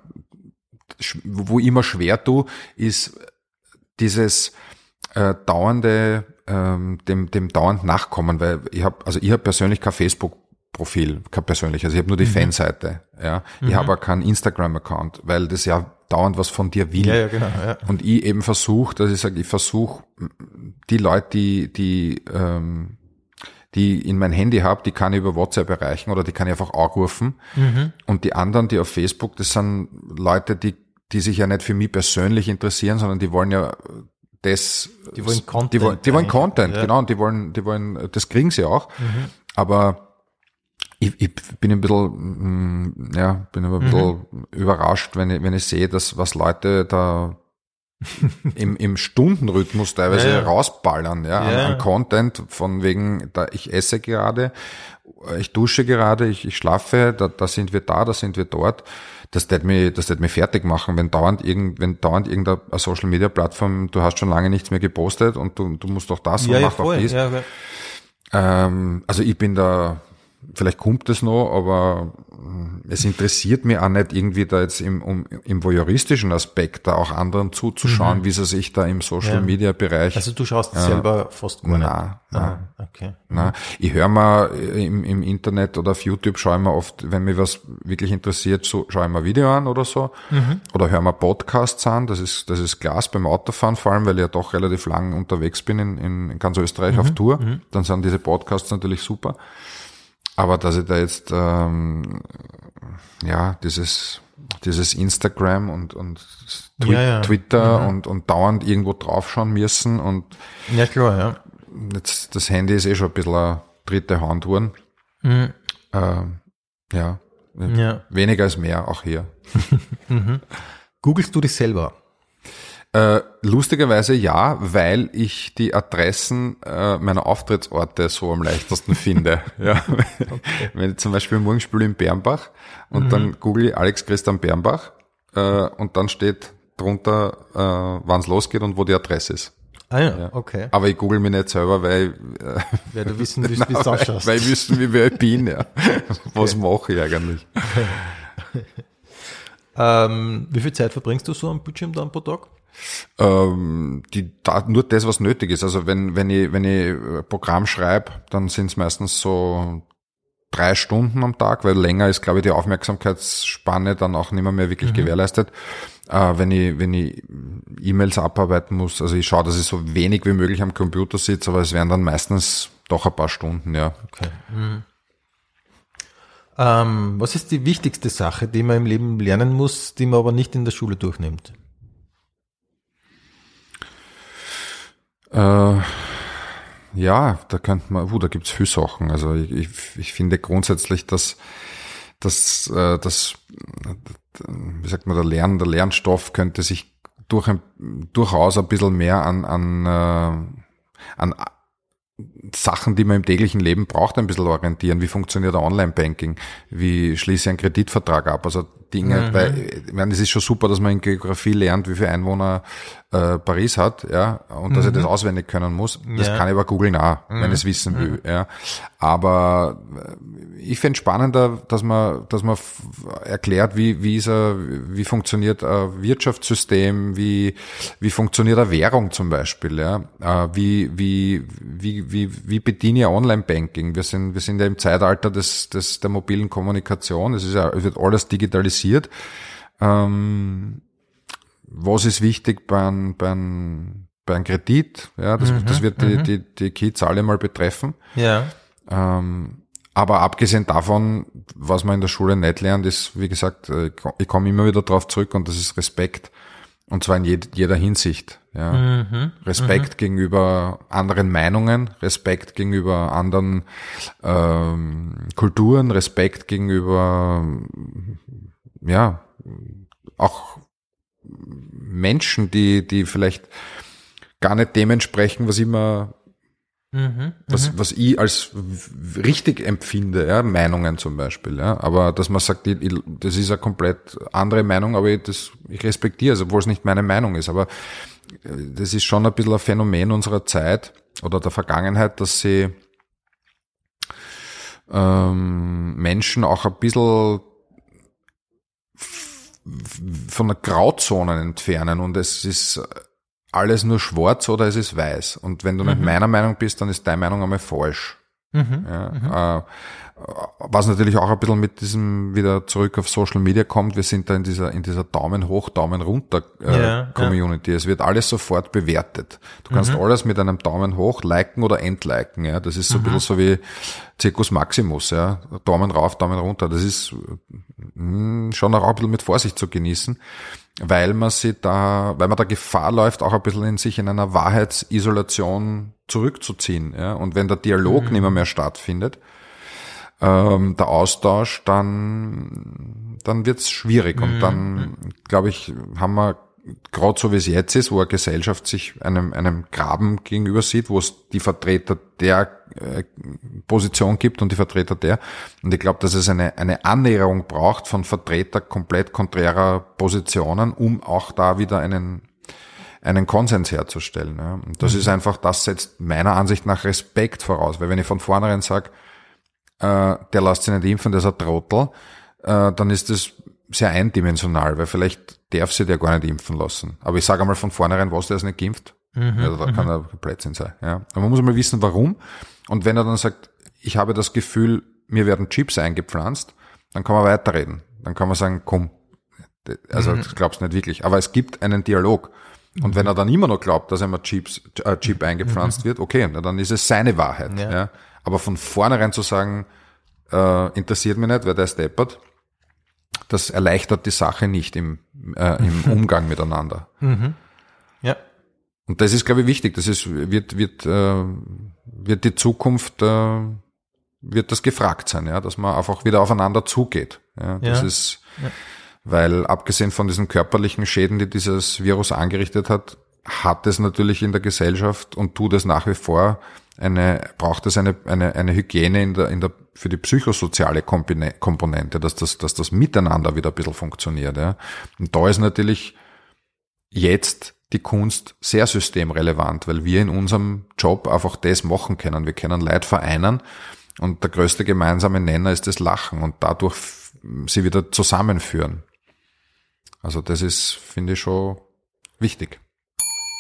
wo ich immer schwer tue, ist dieses äh, dauernde, ähm, dem, dem dauernd nachkommen, weil ich habe, also ich habe persönlich kein Facebook-Profil, kein persönlich, also ich habe nur die Mhm. Fanseite, ja. Ich habe auch keinen Instagram-Account, weil das ja dauernd was von dir will. Ja, ja, genau. Ja. Und ich eben versuche, dass ich sage, ich versuche die Leute, die, die, ähm, die in mein Handy habe, die kann ich über WhatsApp erreichen oder die kann ich einfach anrufen. Mhm. Und die anderen, die auf Facebook, das sind Leute, die, die sich ja nicht für mich persönlich interessieren, sondern die wollen ja das, Die wollen Content die wollen, die wollen Content, ja. genau, und die wollen, die wollen, das kriegen sie auch. Aber ich, ich bin ein bisschen, mm, ja, bin ein bisschen überrascht, wenn ich, wenn ich sehe, dass was Leute da im, im Stundenrhythmus teilweise Ja, ja. rausballern, ja, Ja. An, an Content von wegen, da ich esse gerade, ich dusche gerade, ich, ich schlafe, da, da sind wir da, da sind wir dort. Das wird mir, das wird mir fertig machen, wenn dauernd irgend, wenn dauernd irgendeine Social Media Plattform, du hast schon lange nichts mehr gepostet und du, du musst doch das und mach doch dies. Ähm, also ich bin da, vielleicht kommt es noch, aber mm, es interessiert mich auch nicht irgendwie da jetzt im, um, im voyeuristischen Aspekt da auch anderen zuzuschauen, wie sie sich da im Social Mhm. Ja. Media Bereich. Also du schaust selber fast gar nicht. na, na, Ah, okay. na. Ich höre mal im, im Internet oder auf YouTube schaue ich mir oft, wenn mich was wirklich interessiert, so schaue ich mir ein Video an oder so. Oder höre mir Podcasts an. Das ist, das ist Glas beim Autofahren, vor allem, weil ich ja doch relativ lang unterwegs bin in, in, in ganz Österreich auf Tour. Dann sind diese Podcasts natürlich super. Aber dass ich da jetzt ähm, ja dieses dieses Instagram und und Twi Ja, ja. Twitter und und dauernd irgendwo draufschauen müssen und Ja, klar, ja. jetzt das Handy ist eh schon ein bisschen eine dritte Hand geworden. Mhm. Ähm, ja, ja. weniger ist mehr auch hier. Googlest du dich selber? Äh, lustigerweise ja, weil ich die Adressen äh, meiner Auftrittsorte so am leichtesten finde. Ja. Wenn ich zum Beispiel morgen spiele in Bernbach und dann google ich Alex Christian Bernbach äh, und dann steht drunter, äh, wann es losgeht und wo die Adresse ist. Ah ja, okay. Aber ich google mich nicht selber, weil, äh, Weil du wissen willst, wie es weil, ausschaust. weil ich wissen, wie wer ich bin. Ja. Was mache ich eigentlich? Ähm, wie viel Zeit verbringst du so am Bildschirm dann pro Tag? Ähm, die, da, nur das, was nötig ist. Also wenn, wenn ich, wenn ich Programm schreibe, dann sind es meistens so drei Stunden am Tag, weil länger ist, glaube ich, die Aufmerksamkeitsspanne dann auch nicht mehr, mehr wirklich mhm. gewährleistet. Äh, wenn ich, wenn ich E-Mails abarbeiten muss, also ich schaue, dass ich so wenig wie möglich am Computer sitze, aber es wären dann meistens doch ein paar Stunden, ja. Okay. Mhm. Ähm, was ist die wichtigste Sache, die man im Leben lernen muss, die man aber nicht in der Schule durchnimmt? Äh, ja, da könnte man, uh, da gibt's viele Sachen. Also ich, ich, ich finde grundsätzlich, dass, dass, äh, dass, wie sagt man, der Lern, der Lernstoff könnte sich durch ein, durchaus ein bisschen mehr an, an, äh, an Sachen, die man im täglichen Leben braucht, ein bisschen orientieren. Wie funktioniert Online-Banking? Wie schließe ich einen Kreditvertrag ab? Also Dinge, mhm. weil, ich meine, es ist schon super, dass man in Geografie lernt, wie viele Einwohner äh, Paris hat, ja, und mhm. dass ich das auswendig können muss. Das ja. kann ich aber googeln auch, mhm. wenn ich es wissen will, mhm. ja. Aber äh, ich finde spannender, dass man, dass man erklärt, wie, wie ist er, wie funktioniert ein Wirtschaftssystem, wie, wie funktioniert eine Währung zum Beispiel, ja. Äh, wie, wie, wie, wie, wie bediene ich Online-Banking? Wir sind, wir sind ja im Zeitalter des, des, der mobilen Kommunikation. Es ist ja, es wird alles digitalisiert. Ähm, was ist wichtig beim, beim, beim Kredit? Ja, das, mhm, das wird die, mhm. die, die Kids alle mal betreffen. Ja. Ähm, aber abgesehen davon, was man in der Schule nicht lernt, ist, wie gesagt, äh, ich komme immer wieder drauf zurück und das ist Respekt. Und zwar in jeder Hinsicht. Ja. Mhm, Respekt mhm. gegenüber anderen Meinungen, Respekt gegenüber anderen ähm, Kulturen, Respekt gegenüber ja auch Menschen, die, die vielleicht gar nicht dementsprechend, was immer Mhm, was, mhm. was ich als richtig empfinde, ja, Meinungen zum Beispiel, ja, aber dass man sagt, ich, das ist eine komplett andere Meinung, aber ich, das, ich respektiere es, obwohl es nicht meine Meinung ist, aber äh, das ist schon ein bisschen ein Phänomen unserer Zeit oder der Vergangenheit, dass sie ähm, Menschen auch ein bisschen von der Grauzonen entfernen und es ist alles nur schwarz oder es ist weiß. Und wenn du mhm. nicht meiner Meinung bist, dann ist deine Meinung einmal falsch. Mhm. Ja, mhm. Äh, was natürlich auch ein bisschen mit diesem wieder zurück auf Social Media kommt, wir sind da in dieser, in dieser Daumen hoch, Daumen runter äh, ja, Community. Ja. Es wird alles sofort bewertet. Du kannst mhm. alles mit einem Daumen hoch liken oder entliken. Ja, das ist so mhm. ein bisschen so wie Circus Maximus. Ja, Daumen rauf, Daumen runter. Das ist mh, hm, schon auch ein bisschen mit Vorsicht zu genießen weil man sie da, weil man da Gefahr läuft, auch ein bisschen in sich in einer Wahrheitsisolation zurückzuziehen. Ja? Und wenn der Dialog mhm. nicht mehr, mehr stattfindet, ähm, der Austausch, dann, dann wird's schwierig. Und dann, mhm. glaube ich, haben wir gerade so wie es jetzt ist, wo eine Gesellschaft sich einem, einem Graben gegenüber sieht, wo es die Vertreter der äh, Position gibt und die Vertreter der. Und ich glaube, dass es eine, eine Annäherung braucht von Vertreter komplett konträrer Positionen, um auch da wieder einen, einen Konsens herzustellen. Ja. Und das mhm. ist einfach, das setzt meiner Ansicht nach Respekt voraus, weil wenn ich von vornherein sage, äh, der lässt sich nicht impfen, der ist ein Trottel, äh, dann ist das sehr eindimensional, weil vielleicht darf sie der gar nicht impfen lassen. Aber ich sage einmal von vornherein, was der ist nicht geimpft. Mhm, ja, da kann mhm. er Blödsinn sein. Ja. Aber man muss mal wissen, warum. Und wenn er dann sagt, ich habe das Gefühl, mir werden Chips eingepflanzt, dann kann man weiterreden. Dann kann man sagen, komm, also mhm. das glaubst du nicht wirklich. Aber es gibt einen Dialog. Und mhm. wenn er dann immer noch glaubt, dass einmal Chips, äh, Chip eingepflanzt mhm. wird, okay, dann ist es seine Wahrheit. Ja. ja. Aber von vornherein zu sagen, äh, interessiert mich nicht, weil der ist deppert, das erleichtert die Sache nicht im, äh, im Umgang miteinander. Mhm. Ja. Und das ist, glaube ich, wichtig. Das ist, wird, wird, äh, wird die Zukunft, äh, wird das gefragt sein, ja, dass man einfach wieder aufeinander zugeht. Ja, das ja. ist, ja. weil abgesehen von diesen körperlichen Schäden, die dieses Virus angerichtet hat, hat es natürlich in der Gesellschaft und tut es nach wie vor eine, braucht es eine, eine, eine Hygiene in der, in der, für die psychosoziale Komponente, dass das, dass das Miteinander wieder ein bisschen funktioniert, ja. Und da ist natürlich jetzt die Kunst sehr systemrelevant, weil wir in unserem Job einfach das machen können. Wir können Leid vereinen und der größte gemeinsame Nenner ist das Lachen und dadurch sie wieder zusammenführen. Also das ist, finde ich, schon wichtig.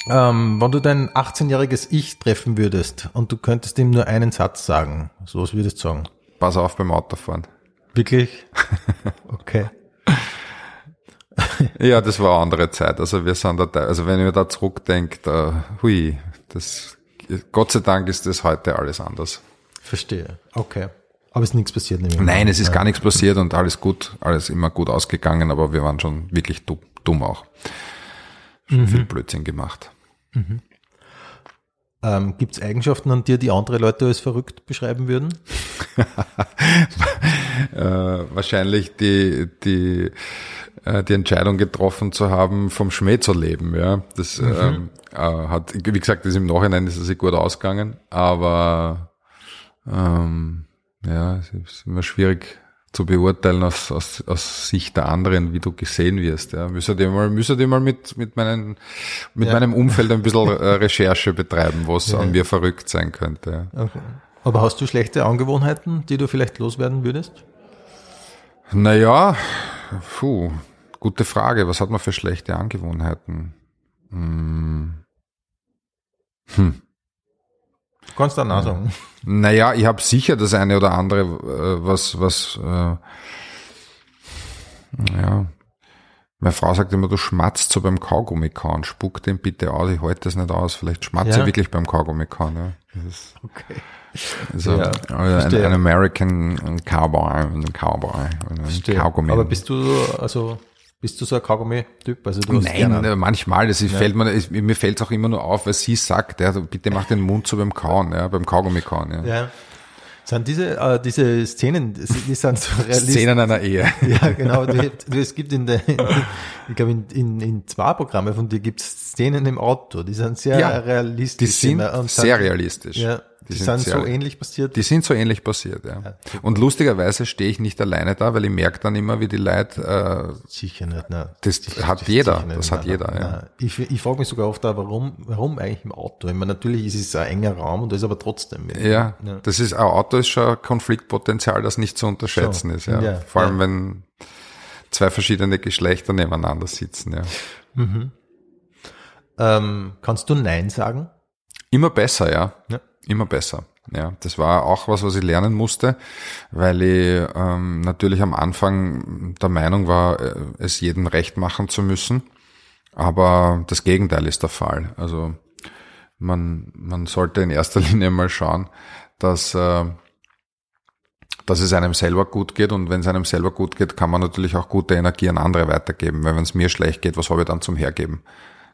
Ähm, wenn du dein 18-jähriges Ich treffen würdest und du könntest ihm nur einen Satz sagen, so was würdest du sagen? Pass auf beim Autofahren. Wirklich? Okay. Ja, das war eine andere Zeit. Also wir sind da, also wenn ich mir da zurückdenke, da, hui, das, Gott sei Dank ist das heute alles anders. Verstehe. Okay. Aber ist nichts passiert? Nein, es ist gar nichts passiert und alles gut, alles immer gut ausgegangen, aber wir waren schon wirklich dumm, dumm auch. Schon viel Blödsinn gemacht. Ähm, Gibt es Eigenschaften an dir, die andere Leute als verrückt beschreiben würden? Äh, wahrscheinlich die, die, äh, die Entscheidung getroffen zu haben, vom Schmäh zu leben, ja. Das ähm, äh, hat, wie gesagt, das ist im Nachhinein ist es sich gut ausgegangen, aber ähm, ja, es ist immer schwierig zu beurteilen aus, aus, aus Sicht der anderen, wie du gesehen wirst. Ja. Müsste ich mal, müsste ich mal mit, mit, meinen, mit Ja. meinem Umfeld ein bisschen äh, Recherche betreiben, was an mir verrückt sein könnte. Ja. Okay. Aber hast du schlechte Angewohnheiten, die du vielleicht loswerden würdest? Naja, puh, gute Frage. Was hat man für schlechte Angewohnheiten? Hm. Hm. Du kannst dann auch sagen. Naja, ich habe sicher das eine oder andere, äh, was, was, äh, ja. Meine Frau sagt immer, du schmatzt so beim Kaugummi kauen. Spuck den bitte aus, ich halte das nicht aus. Vielleicht schmatze Ja. ich wirklich beim Kaugummi kauen. Ja. Das ist Okay. also Ja, ein, ein American Cowboy, ein Cowboy, ein. Kaugummi. Aber bist du, also, bist du so ein Kaugummi-Typ? Also du Nein, gerne- äh, manchmal, das ist, fällt mir, es- mir fällt es auch immer nur auf, weil sie sagt, ja, du bitte mach den Mund so beim Kauen, ja, beim Kaugummi kauen. Ja. Ja. Sind diese, äh, diese Szenen, die sind so realistisch. Szenen einer Ehe. Ja, genau. Die, die, es gibt in der, in, ich glaube, in, in, in zwei Programmen von dir gibt es Szenen im Auto, die sind sehr Ja, realistisch. Die sind sehr realistisch. Ja, die, sind, sehr- so ähnlich passiert. Die sind so ähnlich passiert, ja. Und lustigerweise stehe ich nicht alleine da, weil ich merke dann immer, wie die Leute, äh, Sicher nicht, nein. Das Sicher- hat sicher jeder, nicht, das hat nein, jeder, nein, ja. nein. Ich, ich frage mich sogar oft, auch, warum, warum eigentlich im Auto? Ich meine, natürlich ist es ein enger Raum und da ist aber trotzdem. ja, das ist, ein Auto ist schon ein Konfliktpotenzial, das nicht zu unterschätzen So, ist, ja. ja, Vor allem, ja. wenn zwei verschiedene Geschlechter nebeneinander sitzen, ja. Ähm, kannst du Nein sagen? Immer besser, ja. Ja. Immer besser. Ja, das war auch was, was ich lernen musste, weil ich ähm, natürlich am Anfang der Meinung war, äh, es jedem recht machen zu müssen. Aber das Gegenteil ist der Fall. Also man, man sollte in erster Linie mal schauen, dass, äh, dass es einem selber gut geht. Und wenn es einem selber gut geht, kann man natürlich auch gute Energie an andere weitergeben. Weil wenn es mir schlecht geht, was habe ich dann zum Hergeben?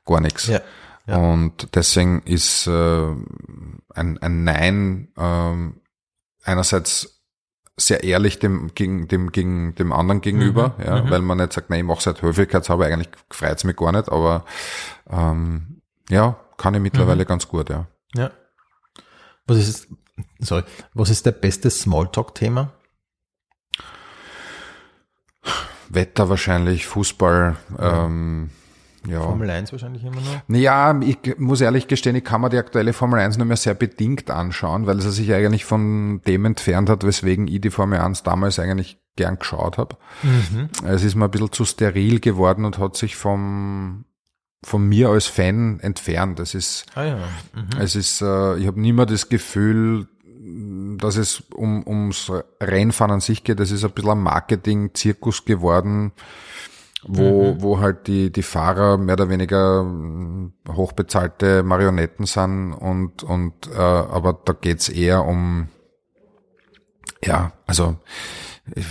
Gar nichts. Ja. Ja. Und deswegen ist äh, ein, ein Nein ähm, einerseits sehr ehrlich dem gegen dem gegen dem anderen gegenüber, Mhm. ja, weil man nicht sagt, nein, ich mache seit Höflichkeitshalber, eigentlich freut's mich gar nicht, aber ähm, ja, kann ich Mhm. mittlerweile ganz gut, ja. Ja. Was ist, sorry, was ist der beste Smalltalk-Thema? Wetter wahrscheinlich, Fußball, ähm, ja. Formel 1 wahrscheinlich immer noch. Ja, ich muss ehrlich gestehen, ich kann mir die aktuelle Formel 1 nur mehr sehr bedingt anschauen, weil es sich eigentlich von dem entfernt hat, weswegen ich die Formel 1 damals eigentlich gern geschaut habe. Es ist mir ein bisschen zu steril geworden und hat sich vom von mir als Fan entfernt. Es ist, Ah ja. Mhm. es ist, äh, ich habe nie mehr das Gefühl, dass es um ums Rennfahren an sich geht. Es ist ein bisschen ein Marketing-Zirkus geworden, wo, wo halt die, die Fahrer mehr oder weniger mh, hochbezahlte Marionetten sind und, und äh, aber da geht's eher um ja, also ich,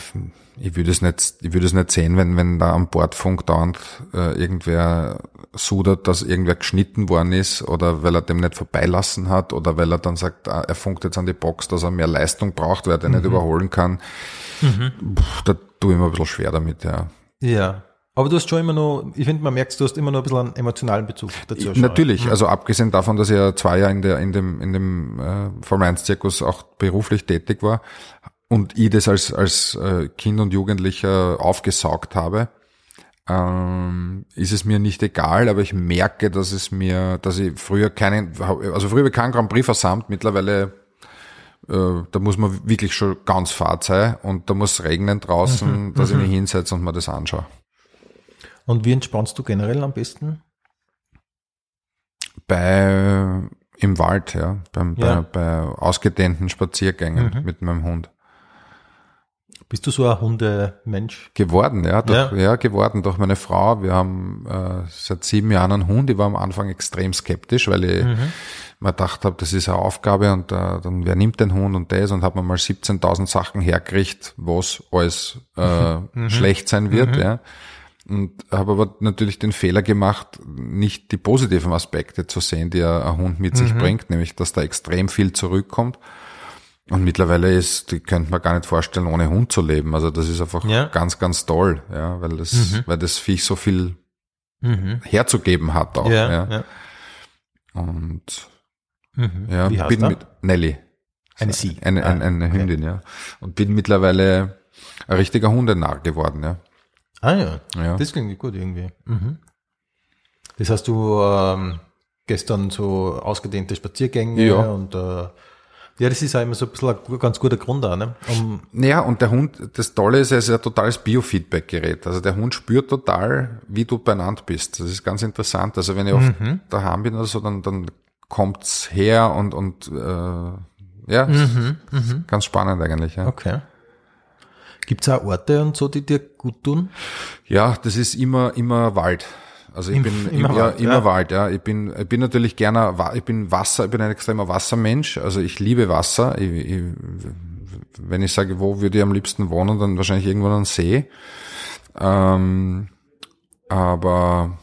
ich würde es nicht, ich würde es nicht sehen, wenn, wenn da am Bordfunk dauernd äh, irgendwer sudert, dass irgendwer geschnitten worden ist oder weil er dem nicht vorbeilassen hat oder weil er dann sagt, ah, er funkt jetzt an die Box, dass er mehr Leistung braucht, weil er den nicht überholen kann. Puh, da tue ich mir ein bisschen schwer damit, ja. Ja. Aber du hast schon immer noch, ich finde, man merkt, du hast immer noch ein bisschen einen emotionalen Bezug dazu. schon. Natürlich, also abgesehen davon, dass ich ja zwei Jahre in, der, in dem, in dem äh, Formel 1 Zirkus auch beruflich tätig war und ich das als, als äh, Kind und Jugendlicher aufgesaugt habe, ähm, ist es mir nicht egal, aber ich merke, dass es mir, dass ich früher keinen, also früher keinen Grand Prix versammelt, mittlerweile äh, da muss man wirklich schon ganz fad sein und da muss es regnen draußen, dass ich mich hinsetze und mir das anschaue. Und wie entspannst du generell am besten? Bei, im Wald, ja, beim, Ja. Bei, bei ausgedehnten Spaziergängen mit meinem Hund. Bist du so ein Hundemensch? Geworden, ja, durch, Ja. ja. geworden durch meine Frau. Wir haben äh, seit sieben Jahren einen Hund. Ich war am Anfang extrem skeptisch, weil ich mir gedacht habe, das ist eine Aufgabe und äh, dann wer nimmt den Hund und das und habe mir mal 17.000 Sachen hergekriegt, was alles äh, schlecht sein wird, ja. Und habe aber natürlich den Fehler gemacht, nicht die positiven Aspekte zu sehen, die ein Hund mit sich bringt, nämlich dass da extrem viel zurückkommt. Und mittlerweile ist, die könnte man gar nicht vorstellen, ohne Hund zu leben. Also das ist einfach Ja. ganz, ganz toll, ja, weil das, weil das Viech so viel Mhm. herzugeben hat auch. Ja, Ja. Und Mhm. ja, Wie bin mit Nelly. Eine Sie. Eine, Ah, eine, eine okay. Hündin, ja. Und bin mittlerweile ein richtiger Hundenarr geworden, ja. Ah ja, Ja. das klingt gut irgendwie. Mhm. Das hast du ähm, gestern so ausgedehnte Spaziergänge Ja. und äh, ja, das ist auch immer so ein bisschen ein ganz guter Grund auch, ne? Um, Naja, und der Hund, das Tolle ist, er ist ein totales Biofeedback-Gerät. Also der Hund spürt total, wie du beieinander bist. Das ist ganz interessant. Also wenn ich oft daheim bin oder so, dann, dann kommt's her und, und äh, ja, ist ganz spannend eigentlich. Ja. okay. Gibt es auch Orte und so, die dir gut tun? Ja, das ist immer, immer Wald. Also ich bin immer im, ja, Wald, immer ja. Wald, ja. Ich bin, ich bin natürlich gerne, ich bin Wasser, ich bin ein extremer Wassermensch. Also ich liebe Wasser. Ich, ich, wenn ich sage, wo würde ich am liebsten wohnen, dann wahrscheinlich irgendwo am See. Ähm, aber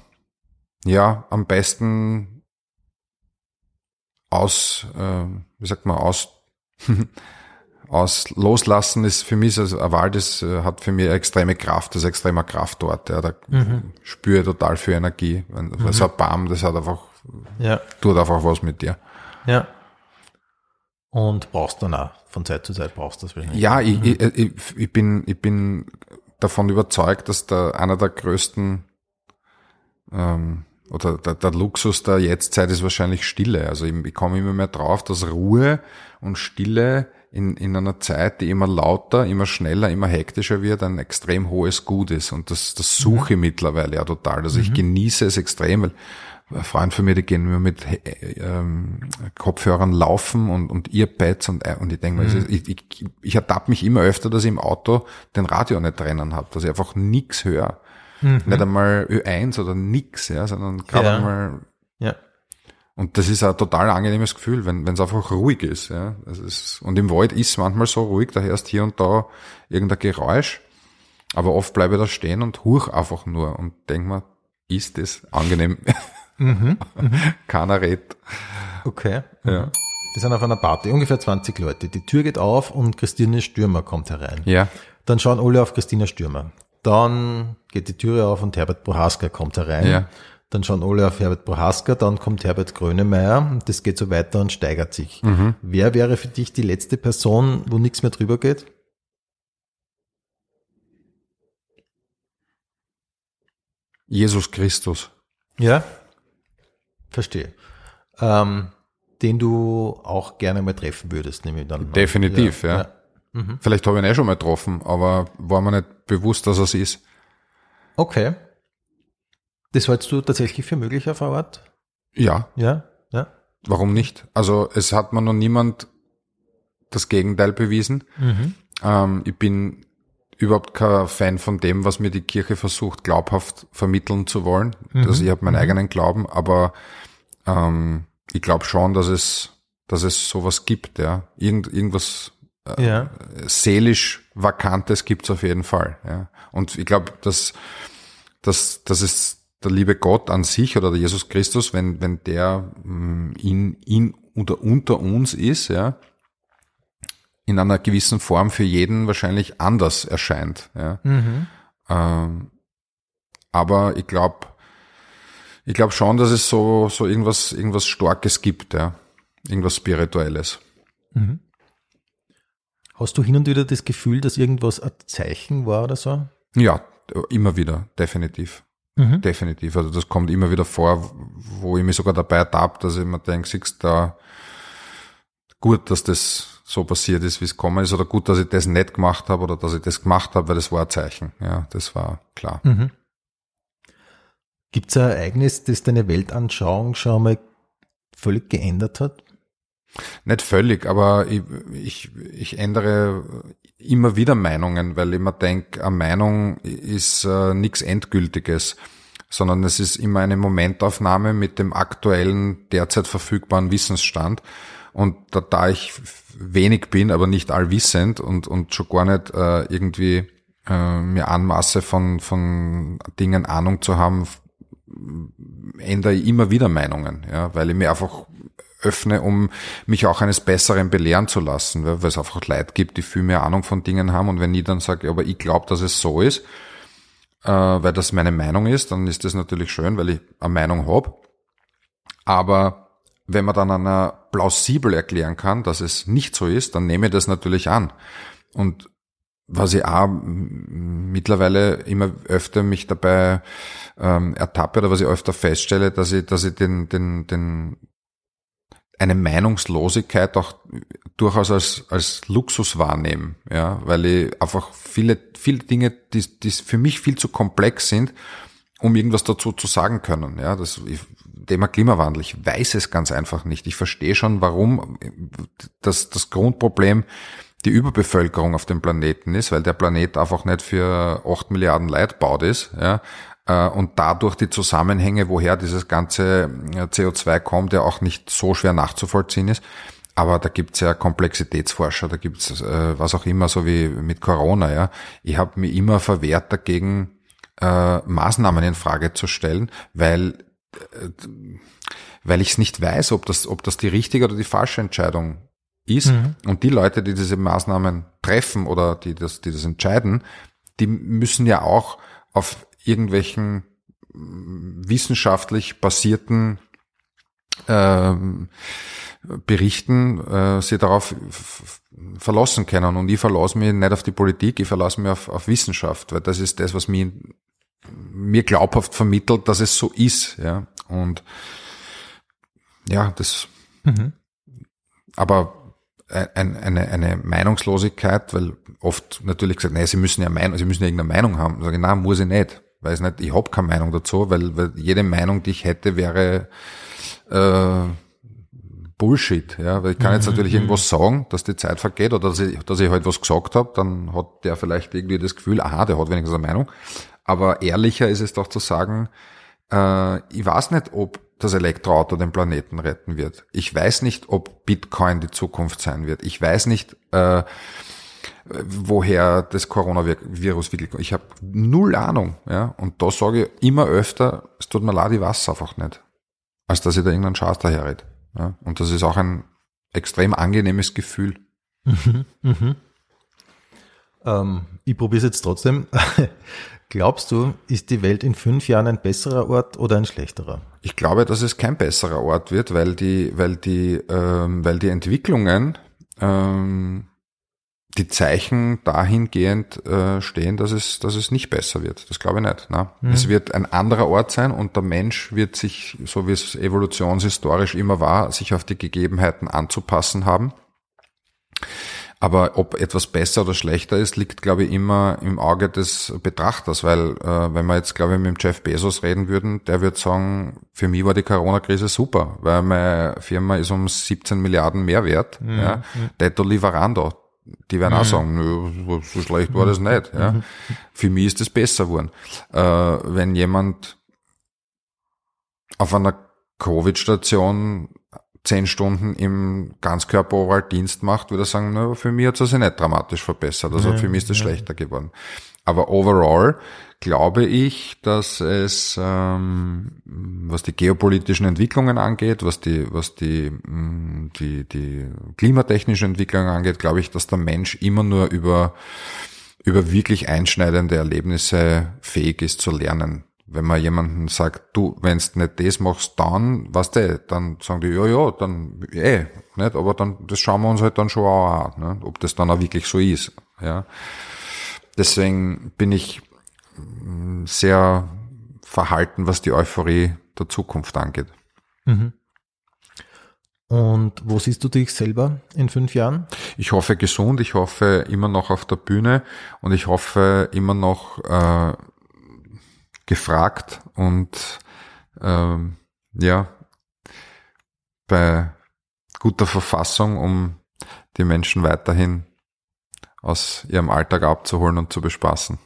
ja, am besten aus, äh, wie sagt man, aus aus loslassen ist für mich, also ein Wald ist, äh, hat für mich extreme Kraft, das ist extremer Kraftort, ja, da spüre ich total viel Energie. Weil So ein Baum, das hat einfach, Ja. tut einfach was mit dir. Ja. Und brauchst dann auch, von Zeit zu Zeit brauchst du das wahrscheinlich. Ja, ich, ich, ich, ich bin, ich bin davon überzeugt, dass der, einer der größten, ähm, oder der, der Luxus der Jetztzeit ist wahrscheinlich Stille. Also ich, ich komme immer mehr drauf, dass Ruhe und Stille in, in einer Zeit, die immer lauter, immer schneller, immer hektischer wird, ein extrem hohes Gut ist. Und das, das suche ich mittlerweile ja total. Also ich genieße es extrem, weil ein Freund von mir, die gehen immer mit äh, ähm, Kopfhörern laufen und, und Earpads und, äh, und ich denke mal, ich, ich, ich ertappe mich immer öfter, dass ich im Auto den Radio nicht drinnen habe, dass ich einfach nix höre. Nicht einmal Ö1 oder nix, ja, sondern gerade Ja. einmal Ja. Und das ist ein total angenehmes Gefühl, wenn es einfach ruhig ist. Ja. Das ist, und im Wald ist manchmal so ruhig, da hörst hier und da irgendein Geräusch, aber oft bleibe ich da stehen und huch einfach nur und denk mir, ist das angenehm? Keiner redet. Okay. Ja. Wir sind auf einer Party, ungefähr 20 Leute. Die Tür geht auf und Christine Stürmer kommt herein. Ja. Dann schauen alle auf Christina Stürmer. Dann geht die Türe auf und Herbert Prohaska kommt herein. Ja. Dann schauen alle auf Herbert Prohaska, dann kommt Herbert Grönemeyer und das geht so weiter und steigert sich. Mhm. Wer wäre für dich die letzte Person, wo nichts mehr drüber geht? Jesus Christus. Ja. Verstehe. Ähm, den du auch gerne mal treffen würdest, nehme ich dann. an. Definitiv, ja. Vielleicht habe ich ihn eh schon mal getroffen, aber war mir nicht bewusst, dass er es ist. Okay. Das hältst du tatsächlich für möglich auf Art? Ja, Ja, ja. warum nicht? Also es hat mir noch niemand das Gegenteil bewiesen. Ähm, ich bin überhaupt kein Fan von dem, was mir die Kirche versucht, glaubhaft vermitteln zu wollen. Also ich habe meinen eigenen Glauben, aber ähm, ich glaube schon, dass es, dass es sowas gibt, ja. Irgend, irgendwas Ja. seelisch Vakantes gibt's auf jeden Fall. Ja. Und ich glaube, dass, dass, dass es der liebe Gott an sich oder der Jesus Christus, wenn, wenn der mh, in, in oder unter uns ist, ja, in einer gewissen Form für jeden wahrscheinlich anders erscheint. Ja. Ähm, aber ich glaube, ich glaube schon, dass es so, so irgendwas, irgendwas Starkes gibt, ja. Irgendwas Spirituelles. Hast du hin und wieder das Gefühl, dass irgendwas ein Zeichen war oder so? Ja, immer wieder, definitiv. Mhm. Definitiv. Also das kommt immer wieder vor, wo ich mich sogar dabei ertappe, dass ich mir denke, siehst da gut, dass das so passiert ist, wie es gekommen ist, oder gut, dass ich das nicht gemacht habe oder dass ich das gemacht habe, weil das war ein Zeichen. Ja, das war klar. Mhm. Gibt es ein Ereignis, das deine Weltanschauung schon mal völlig geändert hat? Nicht völlig, aber ich, ich, ich ändere immer wieder Meinungen, weil ich mir denke, eine Meinung ist äh, nichts Endgültiges, sondern es ist immer eine Momentaufnahme mit dem aktuellen, derzeit verfügbaren Wissensstand. Und da, da ich wenig bin, aber nicht allwissend und, und schon gar nicht äh, irgendwie äh, mir anmaße von, von Dingen Ahnung zu haben, ändere ich immer wieder Meinungen, ja, weil ich mir einfach öffne, um mich auch eines Besseren belehren zu lassen, weil es einfach Leute gibt, die viel mehr Ahnung von Dingen haben und wenn ich dann sage, aber ich glaube, dass es so ist, äh, weil das meine Meinung ist, dann ist das natürlich schön, weil ich eine Meinung habe. Aber wenn man dann einer plausibel erklären kann, dass es nicht so ist, dann nehme ich das natürlich an. Und was ich auch mittlerweile immer öfter mich dabei ähm, ertappe oder was ich öfter feststelle, dass ich, dass ich den, den, den, eine Meinungslosigkeit auch durchaus als, als Luxus wahrnehme, ja, weil ich einfach viele, viele Dinge, die, die für mich viel zu komplex sind, um irgendwas dazu zu sagen können, ja, das, ich, Thema Klimawandel, ich weiß es ganz einfach nicht. Ich verstehe schon, warum das, das Grundproblem die Überbevölkerung auf dem Planeten ist, weil der Planet einfach nicht für 8 Milliarden Leute baut ist, ja, und dadurch die Zusammenhänge, woher dieses ganze äh, CO2 kommt, ja auch nicht so schwer nachzuvollziehen ist. Aber da gibt's ja Komplexitätsforscher, da gibt's äh, was auch immer, so wie mit Corona. Ja, ich habe mir immer verwehrt dagegen, äh, Maßnahmen in Frage zu stellen, weil äh, weil ich es nicht weiß, ob das ob das die richtige oder die falsche Entscheidung ist. Mhm. Und die Leute, die diese Maßnahmen treffen oder die das die das entscheiden, die müssen ja auch auf irgendwelchen wissenschaftlich basierten ähm, Berichten äh, sie darauf verlassen können. Und ich verlasse mich nicht auf die Politik, ich verlasse mich auf, auf Wissenschaft, weil das ist das, was mir, mir glaubhaft vermittelt, dass es so ist. Ja. Und ja, das mhm. aber ein, eine, eine Meinungslosigkeit, weil oft natürlich gesagt, nee, sie müssen ja Meinung, sie müssen ja irgendeine Meinung haben. Ich sage, nein, muss ich nicht weiß nicht, ich habe keine Meinung dazu, weil, weil jede Meinung, die ich hätte, wäre äh, Bullshit. Ja, weil ich kann jetzt mhm, natürlich mhm. irgendwas sagen, dass die Zeit vergeht oder dass ich, dass ich halt was gesagt habe, dann hat der vielleicht irgendwie das Gefühl, aha, der hat wenigstens eine Meinung. Aber ehrlicher ist es doch zu sagen, äh, ich weiß nicht, ob das Elektroauto den Planeten retten wird. Ich weiß nicht, ob Bitcoin die Zukunft sein wird. Ich weiß nicht, äh, woher das Coronavirus wirklich kommt. Ich habe null Ahnung. Ja? Und da sage ich immer öfter, es tut mir leid, ich weiß einfach nicht. Als dass ich da irgendeinen Schatz daherred. Ja? Und das ist auch ein extrem angenehmes Gefühl. Mhm, mhm. Ähm, ich probiere es jetzt trotzdem. Glaubst du, ist die Welt in fünf Jahren ein besserer Ort oder ein schlechterer? Ich glaube, dass es kein besserer Ort wird, weil die, weil die, ähm, weil die Entwicklungen ähm, die Zeichen dahingehend äh, stehen, dass es, dass es nicht besser wird. Das glaube ich nicht. Ne? Mhm. Es wird ein anderer Ort sein und der Mensch wird sich, so wie es evolutionshistorisch immer war, sich auf die Gegebenheiten anzupassen haben. Aber ob etwas besser oder schlechter ist, liegt, glaube ich, immer im Auge des Betrachters, weil äh, wenn wir jetzt, glaube ich, mit dem Jeff Bezos reden würden, der würde sagen, für mich war die Corona-Krise super, weil meine Firma ist um 17 Milliarden mehr wert. Mhm. Ja. Detto Lieferando, die werden mhm. auch sagen, so schlecht war das nicht. Ja. Mhm. Für mich ist es besser geworden. Äh, wenn jemand auf einer Covid-Station zehn Stunden im Ganzkörper Dienst macht, würde er sagen, na, für mich hat es sich nicht dramatisch verbessert. Also ja, für mich ist es ja. schlechter geworden. Aber overall glaube ich, dass es, ähm, was die geopolitischen Entwicklungen angeht, was die, was die, mm, die, die klimatechnischen Entwicklungen angeht, glaube ich, dass der Mensch immer nur über, über wirklich einschneidende Erlebnisse fähig ist zu lernen. Wenn man jemanden sagt, du, wenn's nicht das machst, dann, was du, dann sagen die, ja, ja, dann, eh, nicht, aber dann, das schauen wir uns halt dann schon auch an, ne? ob das dann auch wirklich so ist, ja. Deswegen bin ich sehr verhalten, was die Euphorie der Zukunft angeht. Mhm. Und wo siehst du dich selber in fünf Jahren? Ich hoffe gesund, ich hoffe immer noch auf der Bühne und ich hoffe immer noch äh, gefragt und äh, ja bei guter Verfassung, um die Menschen weiterhin aus ihrem Alltag abzuholen und zu bespaßen.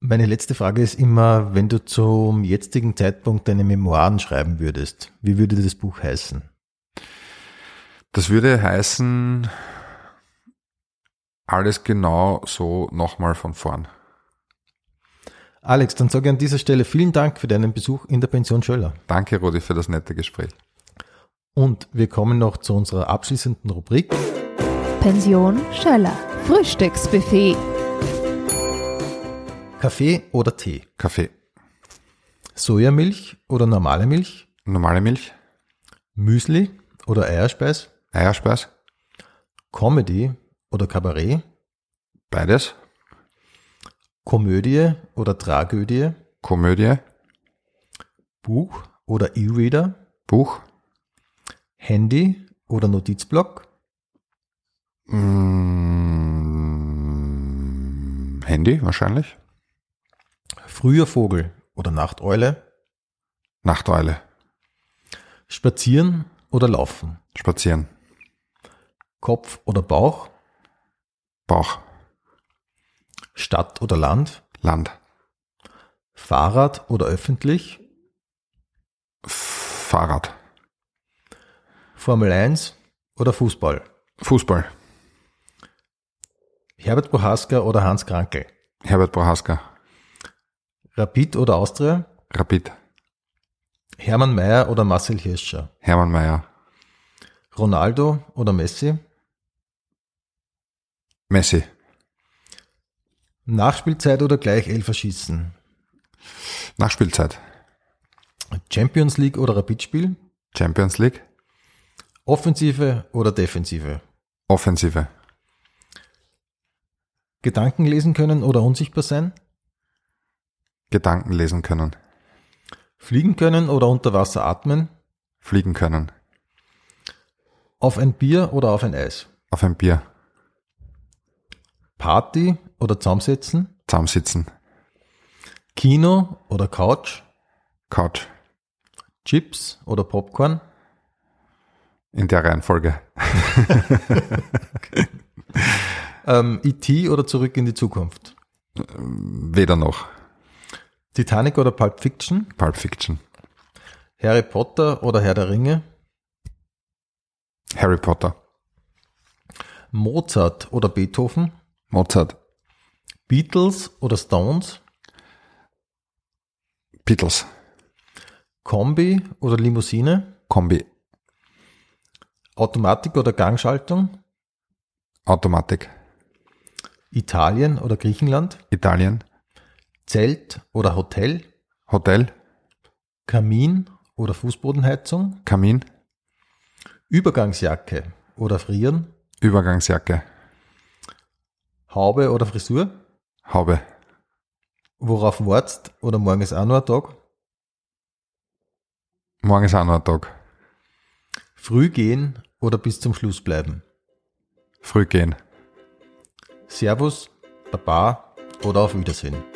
Meine letzte Frage ist immer, wenn du zum jetzigen Zeitpunkt deine Memoiren schreiben würdest, wie würde das Buch heißen? Das würde heißen, alles genau so nochmal von vorn. Alex, dann sage ich an dieser Stelle vielen Dank für deinen Besuch in der Pension Schöller. Danke, Rudi, für das nette Gespräch. Und wir kommen noch zu unserer abschließenden Rubrik. Pension Schöller. Frühstücksbuffet. Kaffee oder Tee? Kaffee. Sojamilch oder normale Milch? Normale Milch. Müsli oder Eierspeis? Eierspeis. Comedy oder Kabarett? Beides. Komödie oder Tragödie? Komödie. Buch oder E-Reader? Buch. Handy oder Notizblock? Mm, Handy wahrscheinlich. Früher Vogel oder Nachteule? Nachteule. Spazieren oder Laufen? Spazieren. Kopf oder Bauch? Bauch. Stadt oder Land? Land. Fahrrad oder öffentlich? Fahrrad. Formel 1 oder Fußball? Fußball. Herbert Prohaska oder Hans Krankel? Herbert Prohaska. Rapid oder Austria? Rapid. Hermann Mayer oder Marcel Hirscher? Hermann Mayer. Ronaldo oder Messi? Messi. Nachspielzeit oder gleich Elfer schießen? Nachspielzeit. Champions League oder Rapidspiel? Champions League. Offensive oder Defensive? Offensive. Gedanken lesen können oder unsichtbar sein? Gedanken lesen können. Fliegen können oder unter Wasser atmen? Fliegen können. Auf ein Bier oder auf ein Eis? Auf ein Bier. Party oder zusammensetzen? Zusammensitzen. Kino oder Couch? Couch. Chips oder Popcorn? In der Reihenfolge. Ähm, E.T. oder Zurück in die Zukunft? Weder noch. Titanic oder Pulp Fiction? Pulp Fiction. Harry Potter oder Herr der Ringe? Harry Potter. Mozart oder Beethoven? Mozart. Beatles oder Stones? Beatles. Kombi oder Limousine? Kombi. Automatik oder Gangschaltung? Automatik. Italien oder Griechenland? Italien. Zelt oder Hotel? Hotel. Kamin oder Fußbodenheizung? Kamin. Übergangsjacke oder Frieren? Übergangsjacke. Haube oder Frisur? Haube. Worauf wartest oder morgen ist auch noch ein Tag? Morgen ist auch noch ein Tag. Früh gehen oder bis zum Schluss bleiben? Früh gehen. Servus, Baba oder auf Wiedersehen.